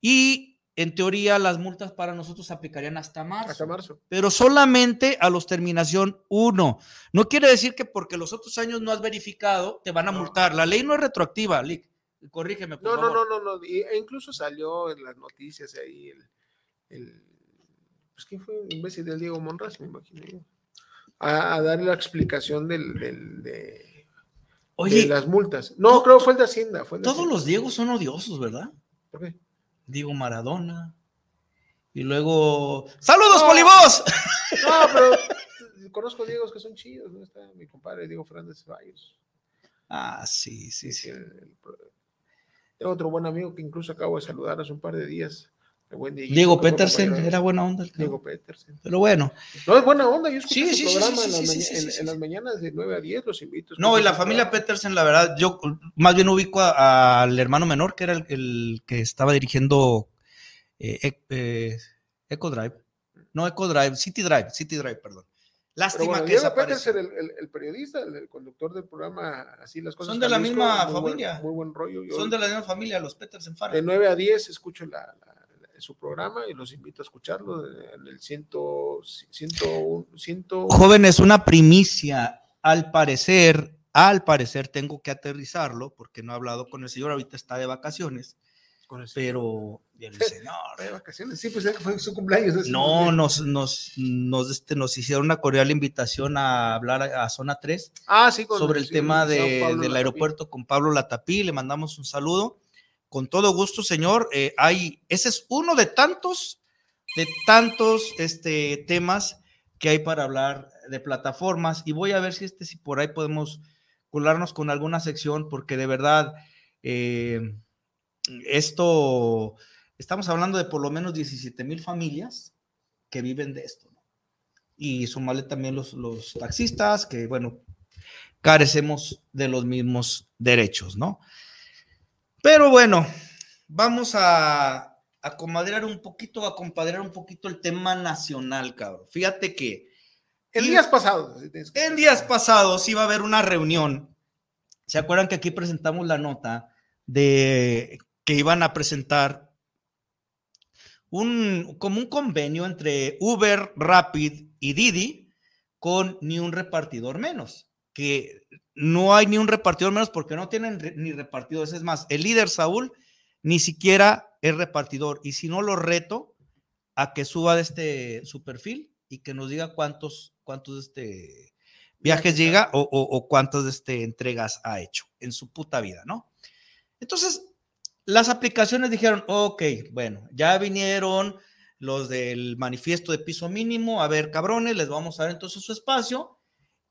Y en teoría las multas para nosotros aplicarían hasta marzo. Hasta marzo. Pero solamente a los terminación 1. No quiere decir que porque los otros años no has verificado te van a multar. La ley no es retroactiva, Lick. Corrígeme, por No, no, favor. no, no, no. e incluso salió en las noticias ahí el, el pues quién fue, vez del Diego Monraz, me imagino yo, a, a dar la explicación del, del- de, Oye, de las multas. No, creo que fue el de Hacienda. Fue el de Todos Hacienda. los Diegos son odiosos, ¿verdad? ¿Por qué? Diego Maradona. Y luego. ¡Saludos, No. Polibos! No, pero conozco Diegos que son chidos, ¿no? Está mi compadre Diego Fernández Ceballos. Ah, sí, sí, sí. El- el- tengo otro buen amigo que incluso acabo de saludar hace un par de días. Buen Diego fue Petersen, era buena onda. el. Diego Petersen. Pero bueno. No, es buena onda. Yo escucho Sí, sí, programa sí, en, las sí, sí, maña- sí, en- las mañanas de 9 a 10, los invito. No, y la familia. Petersen, la verdad, yo más bien ubico al hermano menor, que era el, el que estaba dirigiendo eh, Ec- eh, Eco Drive. No, Eco Drive, City Drive, City Drive, perdón. Lástima bueno, que Diego. Petersen, el, el- el periodista, el, conductor del programa, así las cosas. Son de la misma muy buen- familia. muy buen rollo. Yo Son de la misma familia, los Petersen Farah. de 9 a 10 escucho la- su programa y los invito a escucharlo en el 100, 101, 100, Jóvenes, una primicia. Al parecer, al parecer tengo que aterrizarlo porque no he hablado con el señor, ahorita está de vacaciones. Pero el señor. de vacaciones. Sí, pues ya que fue su cumpleaños. No, nos, nos, nos, este, nos hicieron una cordial invitación a hablar a, a Zona 3 Ah, sí, con sobre el señor tema de- del aeropuerto con Pablo Latapí. Le mandamos un saludo. Con todo gusto, señor. Eh, hay, ese es uno de tantos, de tantos este, temas que hay para hablar de plataformas. Y voy a ver si, este, si por ahí podemos colarnos con alguna sección, porque de verdad, eh, esto, estamos hablando de por lo menos 17 mil familias que viven de esto. ¿no? Y sumarle también los, los taxistas, que bueno, carecemos de los mismos derechos, ¿no? Pero bueno, vamos a, a comadrear un poquito, a compadrear un poquito el tema nacional, cabrón. Fíjate que... En días pasados. En días pasados iba a haber una reunión. ¿Se acuerdan que aquí presentamos la nota de que iban a presentar un como un convenio entre Uber, Rapid y Didi con ni un repartidor menos? Que no hay ni un repartidor menos porque no tienen re- ni repartidores. Es más, el líder Saúl ni siquiera es repartidor. Y si no lo reto a que suba de este su perfil y que nos diga cuántos, cuántos este, viajes llega o, o- o cuántas este, entregas ha hecho en su puta vida, ¿no? Entonces, las aplicaciones dijeron, ok, bueno, ya vinieron los del manifiesto de piso mínimo, a ver, cabrones, les vamos a dar entonces su espacio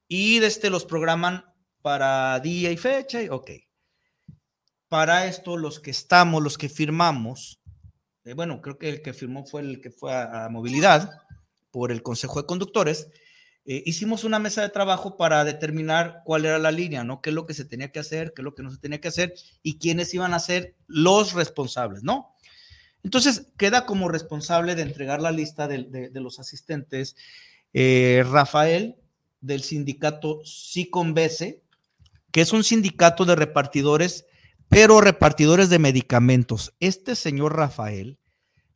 y este, los programan para día y fecha, ok. Para esto, los que estamos, los que firmamos, eh, bueno, creo que el que firmó fue el que fue a, a movilidad por el Consejo de Conductores, eh, hicimos una mesa de trabajo para determinar cuál era la línea, ¿no? ¿Qué es lo que se tenía que hacer, qué es lo que no se tenía que hacer y quiénes iban a ser los responsables, ¿no? Entonces, queda como responsable de entregar la lista de los asistentes eh, Rafael del sindicato Siconbese, que es un sindicato de repartidores, pero repartidores de medicamentos. Este señor Rafael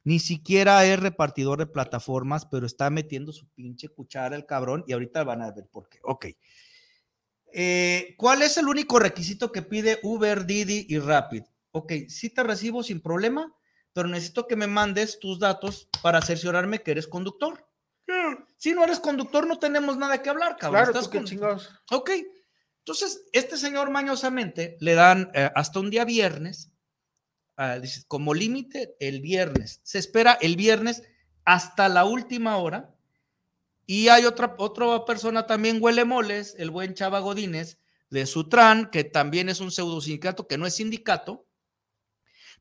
ni siquiera es repartidor de plataformas, pero está metiendo su pinche cuchara el cabrón y ahorita van a ver por qué. Ok. Eh, ¿Cuál es el único requisito que pide Uber, Didi y Rapid? Ok, sí te recibo sin problema, pero necesito que me mandes tus datos para cerciorarme que eres conductor. Si no eres conductor, no tenemos nada que hablar, cabrón. Claro, Estás con- chingados. Ok. Entonces, este señor mañosamente le dan eh, hasta un día viernes, ah, como límite el viernes. Se espera el viernes hasta la última hora. Y hay otra, otra persona también huele moles, el buen Chava Godínez, de Sutran, que también es un pseudo sindicato, que no es sindicato,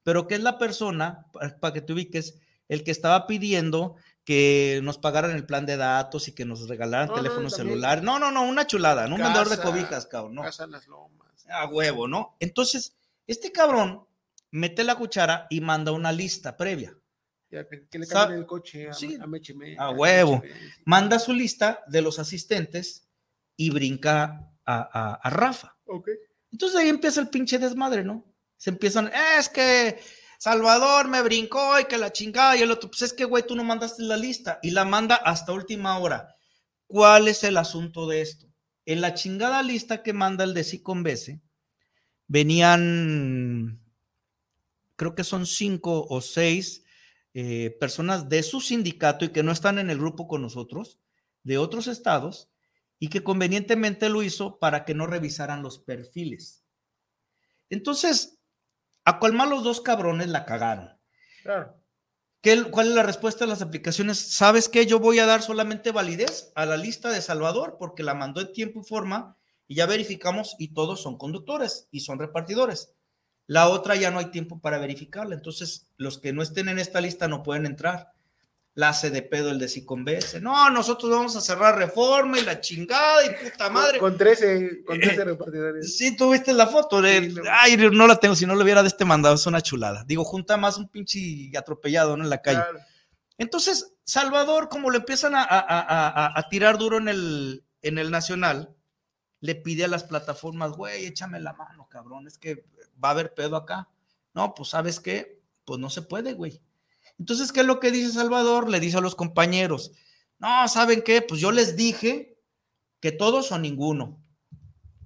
pero que es la persona, para que te ubiques, el que estaba pidiendo que nos pagaran el plan de datos y que nos regalaran No, no, teléfonos también. celulares. No, no, no, una chulada, ¿no? Un vendedor de cobijas, cabrón, ¿no? Casa las lomas. A huevo, ¿no? Entonces, Este cabrón mete la cuchara y manda una lista previa. Ya, que, le cambien el coche a, Sí. a Mecheme, A a huevo. Manda su lista de los asistentes y brinca a, Rafa. Ok. Entonces ahí empieza el pinche desmadre, ¿no? Se empiezan, es que Salvador me brincó y que la chingada y el otro, pues es que, güey, tú no mandaste la lista y la manda hasta última hora. ¿Cuál es el asunto de esto? En la chingada lista que manda el de Siconbese, venían, creo que son cinco o seis eh, personas de su sindicato y que no están en el grupo con nosotros, de otros estados, y que convenientemente lo hizo para que no revisaran los perfiles. Entonces, a cual más los dos cabrones la cagaron. Claro. ¿Qué- ¿Cuál es la respuesta de las aplicaciones? ¿Sabes qué? Yo voy a dar solamente validez a la lista de Salvador porque la mandó en tiempo y forma y ya verificamos y todos son conductores y son repartidores. La otra ya no hay tiempo para verificarla. Entonces, los que no estén en esta lista no pueden entrar. La hace de pedo el de Siconvese. No, nosotros vamos a cerrar reforma y la chingada y puta madre. Con 13, con 13 repartidores. Sí, tú viste la foto de. Ay, no la tengo, si no lo hubiera de este mandado, es una chulada. Digo, junta más un pinche atropellado, ¿no? En la calle. Claro. Entonces, Salvador, como le empiezan a, a- a- a- a tirar duro en el, en el Nacional, le pide a las plataformas, güey, échame la mano, cabrón, es que va a haber pedo acá. No, pues, ¿sabes qué? Pues no se puede, güey. Entonces, ¿qué es lo que dice Salvador? Le dice a los compañeros, no, ¿saben qué? Pues yo les dije que todos o ninguno.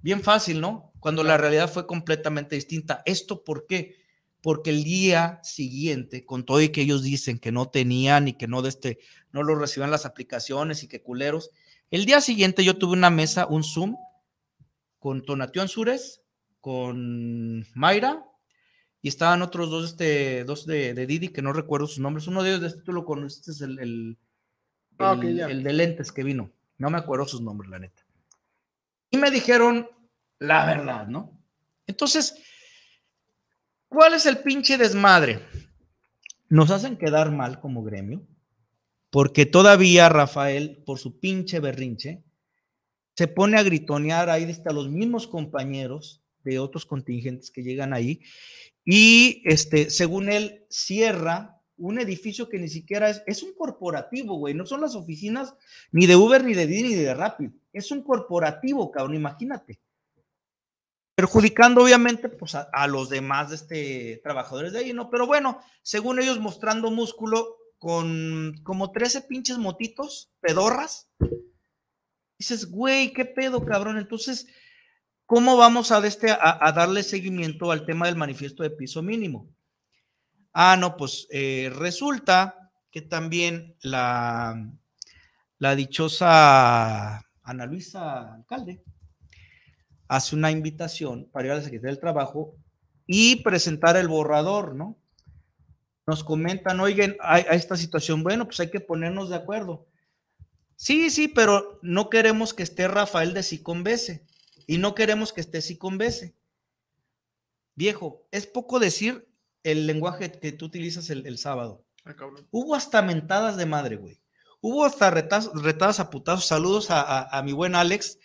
Bien fácil, ¿no? Cuando la realidad fue completamente distinta. ¿Esto por qué? Porque el día siguiente, con todo y que ellos dicen que no tenían y que no, de este, no lo recibían las aplicaciones y que culeros, el día siguiente yo tuve una mesa, un Zoom, con Tonatiuh Ansures, con Mayra, y estaban otros dos, este, dos de, de Didi, que no recuerdo sus nombres. Uno de ellos, de este tú lo conoces, el, el, Ah, el- ya. el de lentes que vino. No me acuerdo sus nombres, la neta. Y me dijeron la verdad, ¿no? Entonces, ¿cuál es el pinche desmadre? Nos hacen quedar mal como gremio, porque todavía Rafael, por su pinche berrinche, se pone a gritonear ahí hasta los mismos compañeros de otros contingentes que llegan ahí, y este, según él, cierra un edificio que ni siquiera es, es un corporativo, güey, no son las oficinas ni de Uber, ni de Didi, ni de Rapid, es un corporativo, cabrón, imagínate perjudicando obviamente pues, a, los demás este, trabajadores de ahí, ¿no? Pero bueno, según ellos mostrando músculo con como 13 pinches motitos, pedorras, dices, güey, qué pedo, cabrón. Entonces, ¿cómo vamos a, este, a, a darle seguimiento al tema del manifiesto de piso mínimo? Ah, no, pues eh, resulta que también la, dichosa Ana Luisa Alcalde, hace una invitación para ir a la Secretaría del Trabajo y presentar el borrador, ¿no? Nos comentan, oigan, hay esta situación, bueno, pues hay que ponernos de acuerdo. Sí, sí, pero no queremos que esté Rafael de Siconvese y no queremos que esté Siconvese. Viejo, es poco decir el lenguaje que tú utilizas el, el sábado. Ah. Hubo hasta mentadas de madre, güey. Hubo hasta retadas a putazos. Saludos a, a- a mi buen Alex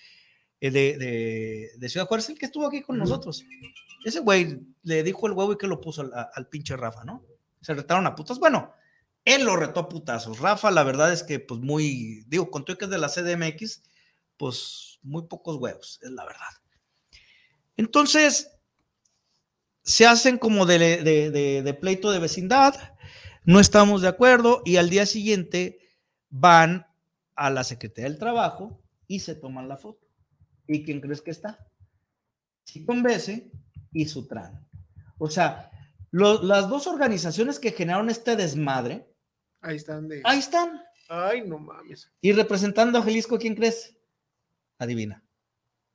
eh, de, de- de Ciudad Juárez, el que estuvo aquí con nosotros. Ese güey le dijo el huevo y que lo puso al, al pinche Rafa, ¿no? Se retaron a putas. Bueno, él lo retó a putazos. Rafa, la verdad es que, pues, muy, digo, con todo y que es de la CDMX, pues, muy pocos huevos, es la verdad. Entonces, se hacen como de, de- de- de pleito de vecindad, no estamos de acuerdo y al día siguiente van a la Secretaría del Trabajo y se toman la foto. ¿Y quién crees que está? Siconbese y Sutran. O sea, lo- las dos organizaciones que generaron este desmadre, Ahí están de. ahí están. Ay, no mames. Y representando a Jalisco, ¿quién crees? Adivina.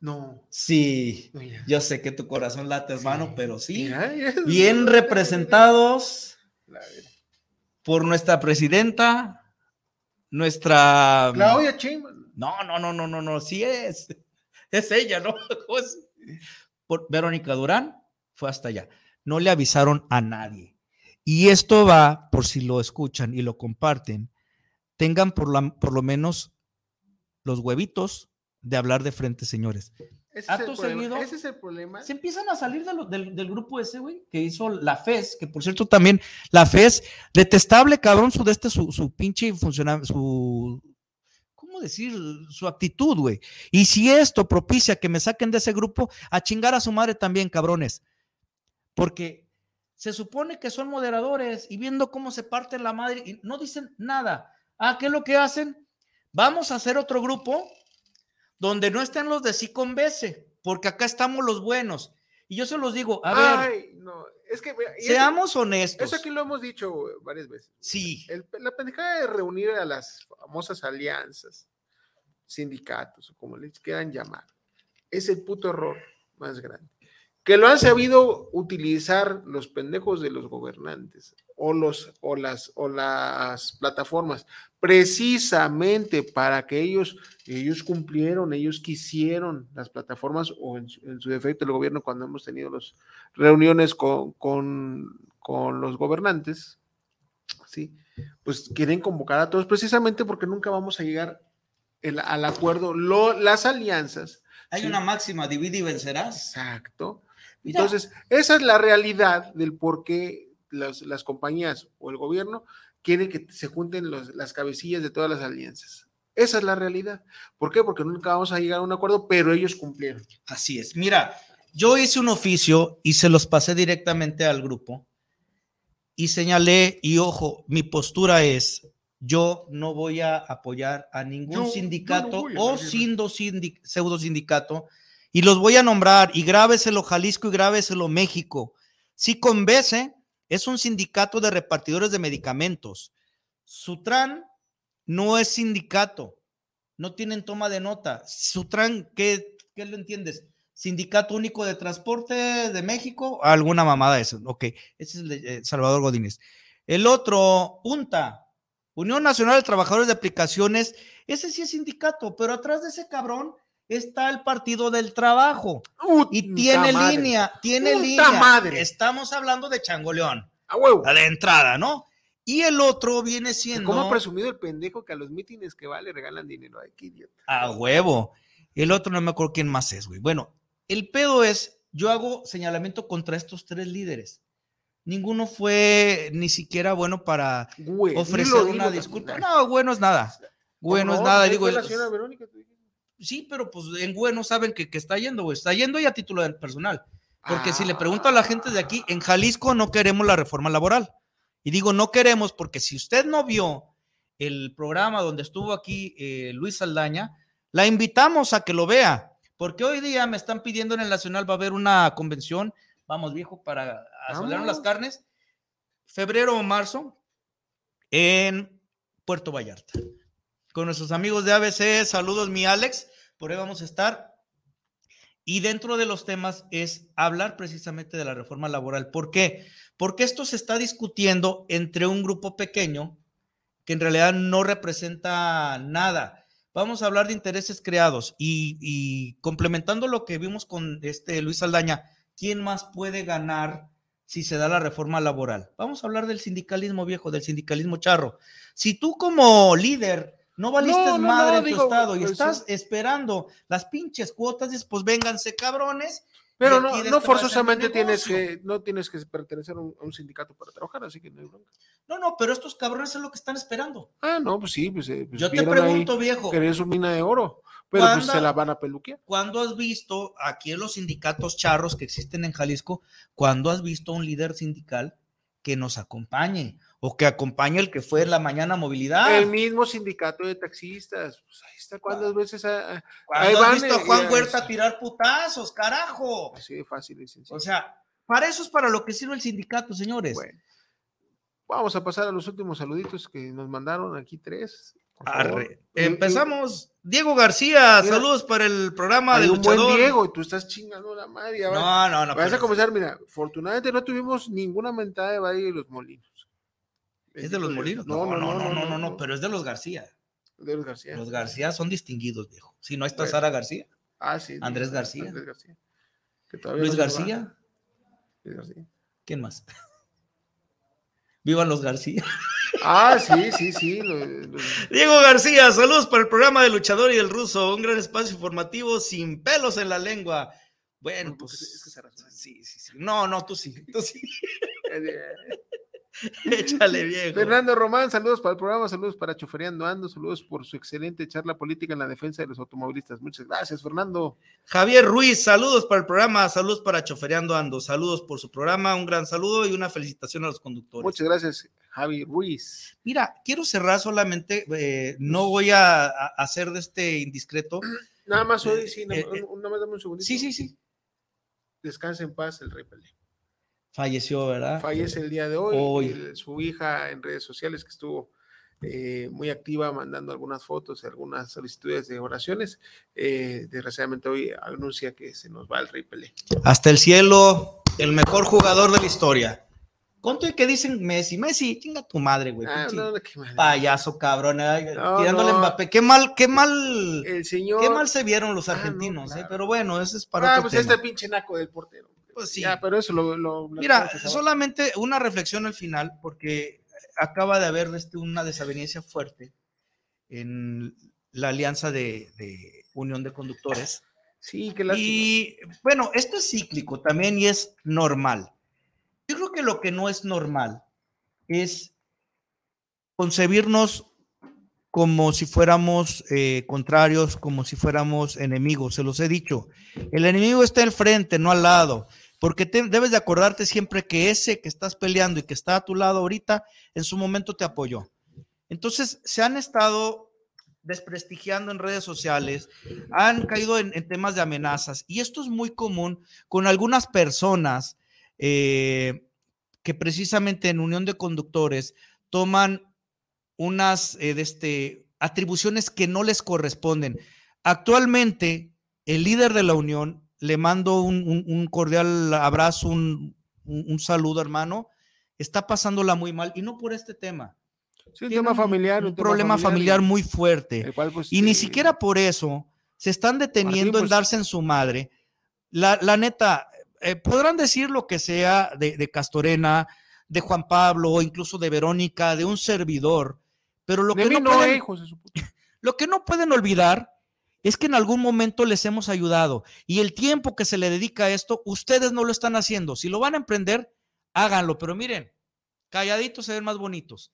No. Sí, Mira. yo sé que tu corazón late, hermano, pero sí. Mira, Bien representados por nuestra presidenta, nuestra... Claudia Sheinbaum. No, no, no, no, no, no, sí es. Es ella, ¿no? Verónica Durán fue hasta allá. No le avisaron a nadie. Y esto va, por si lo escuchan y lo comparten, tengan por, la- por lo menos los huevitos de hablar de frente, señores. Ese es el acto problema, seguido, Ese es el problema. se empiezan a salir de lo- del, del grupo ese, güey, que hizo la FES, que por cierto también, la FES, detestable, cabrón, su de este, su, su pinche funcionamiento, su, ¿cómo decir? Su actitud, güey. Y si esto propicia que me saquen de ese grupo, a chingar a su madre también, cabrones. Porque se supone que son moderadores y viendo cómo se parten la madre y no dicen nada. Ah, ¿qué es lo que hacen? Vamos a hacer otro grupo donde no estén los de sí con BC, porque acá estamos los buenos. Y yo se los digo, a ver, Ay, no, es que mira, seamos eso- honestos. Eso aquí lo hemos dicho varias veces. Sí. El- la pendejada de reunir a las famosas alianzas, sindicatos o como les quieran llamar, es el puto error más grande. Que lo han sabido utilizar los pendejos de los gobernantes o, los, o, las, o las plataformas precisamente para que ellos, ellos cumplieron, ellos quisieron las plataformas o en, su- en su defecto el gobierno cuando hemos tenido las reuniones con, con, con los gobernantes, ¿sí? pues quieren convocar a todos precisamente porque nunca vamos a llegar el- al acuerdo, lo- las alianzas. Hay ¿sí? una máxima, divide y vencerás. Exacto. Mira. Entonces, esa es la realidad del por qué las, las compañías o el gobierno quieren que se junten los- las cabecillas de todas las alianzas. Esa es la realidad. ¿Por qué? Porque nunca vamos a llegar a un acuerdo, pero ellos cumplieron. Así es. Mira, yo hice un oficio y se los pasé directamente al grupo y señalé, y ojo, mi postura es, yo no voy a apoyar a ningún Yo- yo no sindicato a o nadie. sindo sindi- pseudo sindicato y los voy a nombrar y grábeselo Jalisco y grábeselo México. Si Convece es un sindicato de repartidores de medicamentos. Sutran no es sindicato, no tienen toma de nota. Sutran, ¿qué, qué lo entiendes? Sindicato Único de Transporte de México, alguna mamada de eso. Ok, ese es el eh, Salvador Godínez. El otro, UNTA, Unión Nacional de Trabajadores de Aplicaciones, ese sí es sindicato, pero atrás de ese cabrón está el Partido del Trabajo. y tiene madre. línea, tiene línea. madre. Estamos hablando de Changoleón. A huevo. A la entrada, ¿no? Y el otro viene siendo. ¿Cómo ha presumido el pendejo que a los mítines que va le regalan dinero? Ay, qué idiota. A huevo. El otro no me acuerdo quién más es, güey. Bueno, el pedo es, yo hago señalamiento contra estos tres líderes. Ninguno fue ni siquiera bueno para Güey, ofrecer dilo, una disculpa. también. No, bueno es nada. Bueno es No, nada. ahí Digo, la es- señora Verónica. Sí, pero pues en bueno saben que, que está yendo, güey. Está yendo y a título del personal. Porque si le pregunto a la gente de aquí, en Jalisco no queremos la reforma laboral. Y digo, no queremos porque si usted no vio el programa donde estuvo aquí eh, Luis Saldaña, la invitamos a que lo vea. Porque hoy día me están pidiendo en el Nacional, va a haber una convención, vamos viejo, para asolear las carnes, febrero o marzo, en Puerto Vallarta. Con nuestros amigos de ABC, saludos mi Alex, por ahí vamos a estar. Y dentro de los temas es hablar precisamente de la reforma laboral. ¿Por qué? Porque esto se está discutiendo entre un grupo pequeño que en realidad no representa nada. Vamos a hablar de intereses creados y, complementando lo que vimos con este Luis Saldaña, ¿quién más puede ganar si se da la reforma laboral? Vamos a hablar del sindicalismo viejo, del sindicalismo charro. Si tú como líder no valiste No, no, madre no, en tu estado y estás esperando las pinches cuotas, dices, pues vénganse cabrones. Pero no, no a forzosamente tienes que, no tienes que pertenecer a un, a un sindicato para trabajar, así que no hay bronca. No, no, pero estos cabrones es lo que están esperando. Ah, no, pues sí, pues, eh, pues Yo te pregunto, viejo. que eres su mina de oro, pero pues ¿Cuándo- se la van a peluquear. ¿Cuándo has visto aquí en los sindicatos charros que existen en Jalisco, cuándo has visto un líder sindical que nos acompañe o que acompañe el que fue en la mañana movilidad? El mismo sindicato de taxistas, pues ahí está, ¿cuántas veces? a- a- ahí ¿Cuándo has van, visto a Juan Huerta tirar putazos, carajo? Así de fácil y sencillo. O sea, para eso es para lo que sirve el sindicato, señores. Bueno, vamos a pasar a los últimos saluditos que nos mandaron aquí tres. Arre. Empezamos. Diego García, Mira, saludos para el programa hay de un luchador. buen Diego y tú estás chingando la madre. No, no, no, Vas a comenzar, mira, afortunadamente no tuvimos ninguna mentada de Valle de los Molinos. ¿Es de los Molinos? No, no, no, no, no, no, pero es de los García. De los García. Los García son distinguidos, viejo. Si no está Bueno. Sara García, Ah, sí. Andrés García. Andrés García. Que Luis. García, Luis García. ¿quién más? Vivan los García. Ah, sí, sí, sí. lo- lo- Diego García, saludos para el programa del luchador y el ruso, un gran espacio informativo sin pelos en la lengua. Bueno, pues sí, sí, sí. No, no, tú sí, tú sí. Échale, viejo. Fernando Román, saludos para el programa, saludos para Chofereando Ando, saludos por su excelente charla política en la defensa de los automovilistas. Muchas gracias, Fernando. Javier Ruiz, saludos para el programa, saludos para Chofereando Ando, saludos por su programa, un gran saludo y una felicitación a los conductores. Muchas gracias, Javi Ruiz. Mira, quiero cerrar solamente, eh, no voy a, a hacer de este indiscreto. Nada más hoy, sí, nada, Eh, eh, un- nada más dame un segundito. Sí, sí, sí. Descansa en paz el Rey Pelé. Falleció, ¿verdad? Fallece el día de hoy. Hoy. El- su hija en redes sociales que estuvo eh, muy activa mandando algunas fotos, algunas solicitudes de oraciones. eh, desgraciadamente hoy anuncia que se nos va el Rey Pelé. Hasta el cielo, el mejor jugador de la historia. ¿Cuánto y que dicen Messi? Messi, chinga tu madre, güey. Ah, pinche no, no, qué madre. Payaso, cabrón. ay, No, tirándole. Mbappé. Qué mal, qué mal. El señor. Qué mal se vieron los Ah, no, argentinos, claro. eh, pero bueno, ese es para Ah, otro pues tema. este pinche naco del portero. Pues sí. Ya, pero eso lo. lo- Mira, solamente una reflexión al final, porque acaba de haber este, una desaveniencia fuerte en la alianza de, de Unión de Conductores. Sí, que lástima. Y bueno, esto es cíclico también y es normal. Yo creo que lo que no es normal es concebirnos como si fuéramos eh, contrarios, como si fuéramos enemigos. Se los he dicho. El enemigo está al frente, no al lado. Porque te- debes de acordarte siempre que ese que estás peleando y que está a tu lado ahorita, en su momento te apoyó. Entonces, se han estado desprestigiando en redes sociales, han caído en, temas de amenazas. Y esto es muy común con algunas personas eh, que precisamente en unión de conductores toman unas eh, este, atribuciones que no les corresponden. Actualmente, el líder de la unión, le mando un, un- un cordial abrazo, un, un- saludo, hermano, está pasándola muy mal y no por este tema. Sí, un Tiene tema familiar. Un tema problema familiar y- muy fuerte. cual, pues, y ni siquiera por eso se están deteniendo en pues- darse en su madre. La, la neta, eh, podrán decir lo que sea de, de Castorena, de Juan Pablo, o incluso de Verónica, de un servidor, pero lo que no, eh, lo que no pueden olvidar es que en algún momento les hemos ayudado y el tiempo que se le dedica a esto, ustedes no lo están haciendo. Si lo van a emprender, háganlo, pero miren, calladitos se ven más bonitos.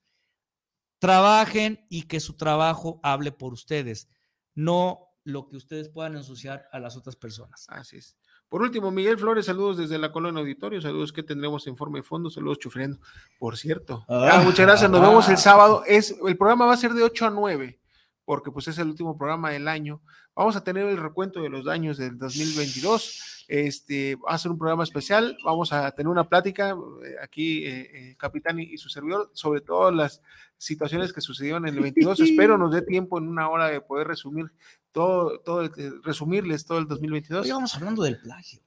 Trabajen y que su trabajo hable por ustedes, no lo que ustedes puedan ensuciar a las otras personas. Así es. Por último, Miguel Flores, saludos desde la colonia auditorio, saludos que tendremos en forma y fondo, saludos chufriendo. Por cierto, Ah, ah, muchas gracias, nos vemos el ah. sábado. Es, el programa va a ser de 8 a 9, porque pues es el último programa del año. Vamos a tener el recuento de los daños del 2022. Este va a ser un programa especial. Vamos a tener una plática eh, aquí, eh, eh, Capitán y, su servidor, sobre todas las situaciones que sucedieron en el 22. Espero nos dé tiempo en una hora de poder resumir todo, todo eh, resumirles todo el 2022. Hoy vamos hablando del plagio.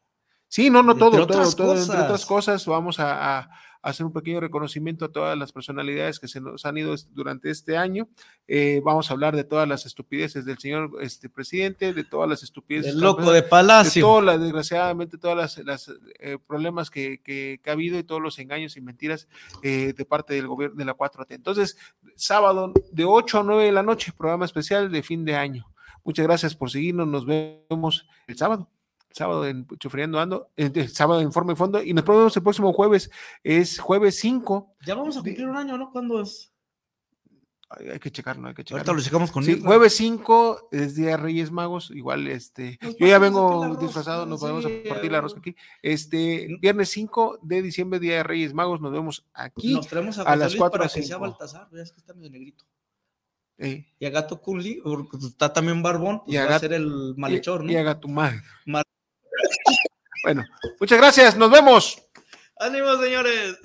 Sí, no, no Entre todo, todo, todo, entre cosas. otras cosas, vamos a, a hacer un pequeño reconocimiento a todas las personalidades que se nos han ido durante este año. Eh, vamos a hablar de todas las estupideces del señor este, presidente, de todas las estupideces. El loco de Palacio. De todas las, desgraciadamente, todas las, las, eh, problemas que, que- que ha habido y todos los engaños y mentiras eh, de parte del gobierno de la 4T. Entonces, sábado de 8 a 9 de la noche, programa especial de fin de año. Muchas gracias por seguirnos. Nos vemos el sábado. Sábado en Chufriando Ando, el sábado en Forma y Fondo, y nos vemos el próximo jueves, es jueves 5. Ya vamos a cumplir un año, ¿no? ¿Cuándo es? Hay, hay que checarlo, hay que checarlo. Ahorita lo checamos con Sí, jueves 5 es Día de Reyes Magos, igual este, Nos yo ya podemos vengo disfrazado, nos podemos sí, partir la a rosca aquí. Este, viernes 5 de diciembre, Día de Reyes Magos, nos vemos aquí Nos traemos a, a las Luis 4 para a que sea 5. Baltasar, es que está medio negrito. Eh, Y a Gato Kunli, porque está también barbón, pues Y a va a ser el malhechor, ¿no? y tu madre. Mal- Bueno, muchas gracias, nos vemos. ¡Ánimo, señores!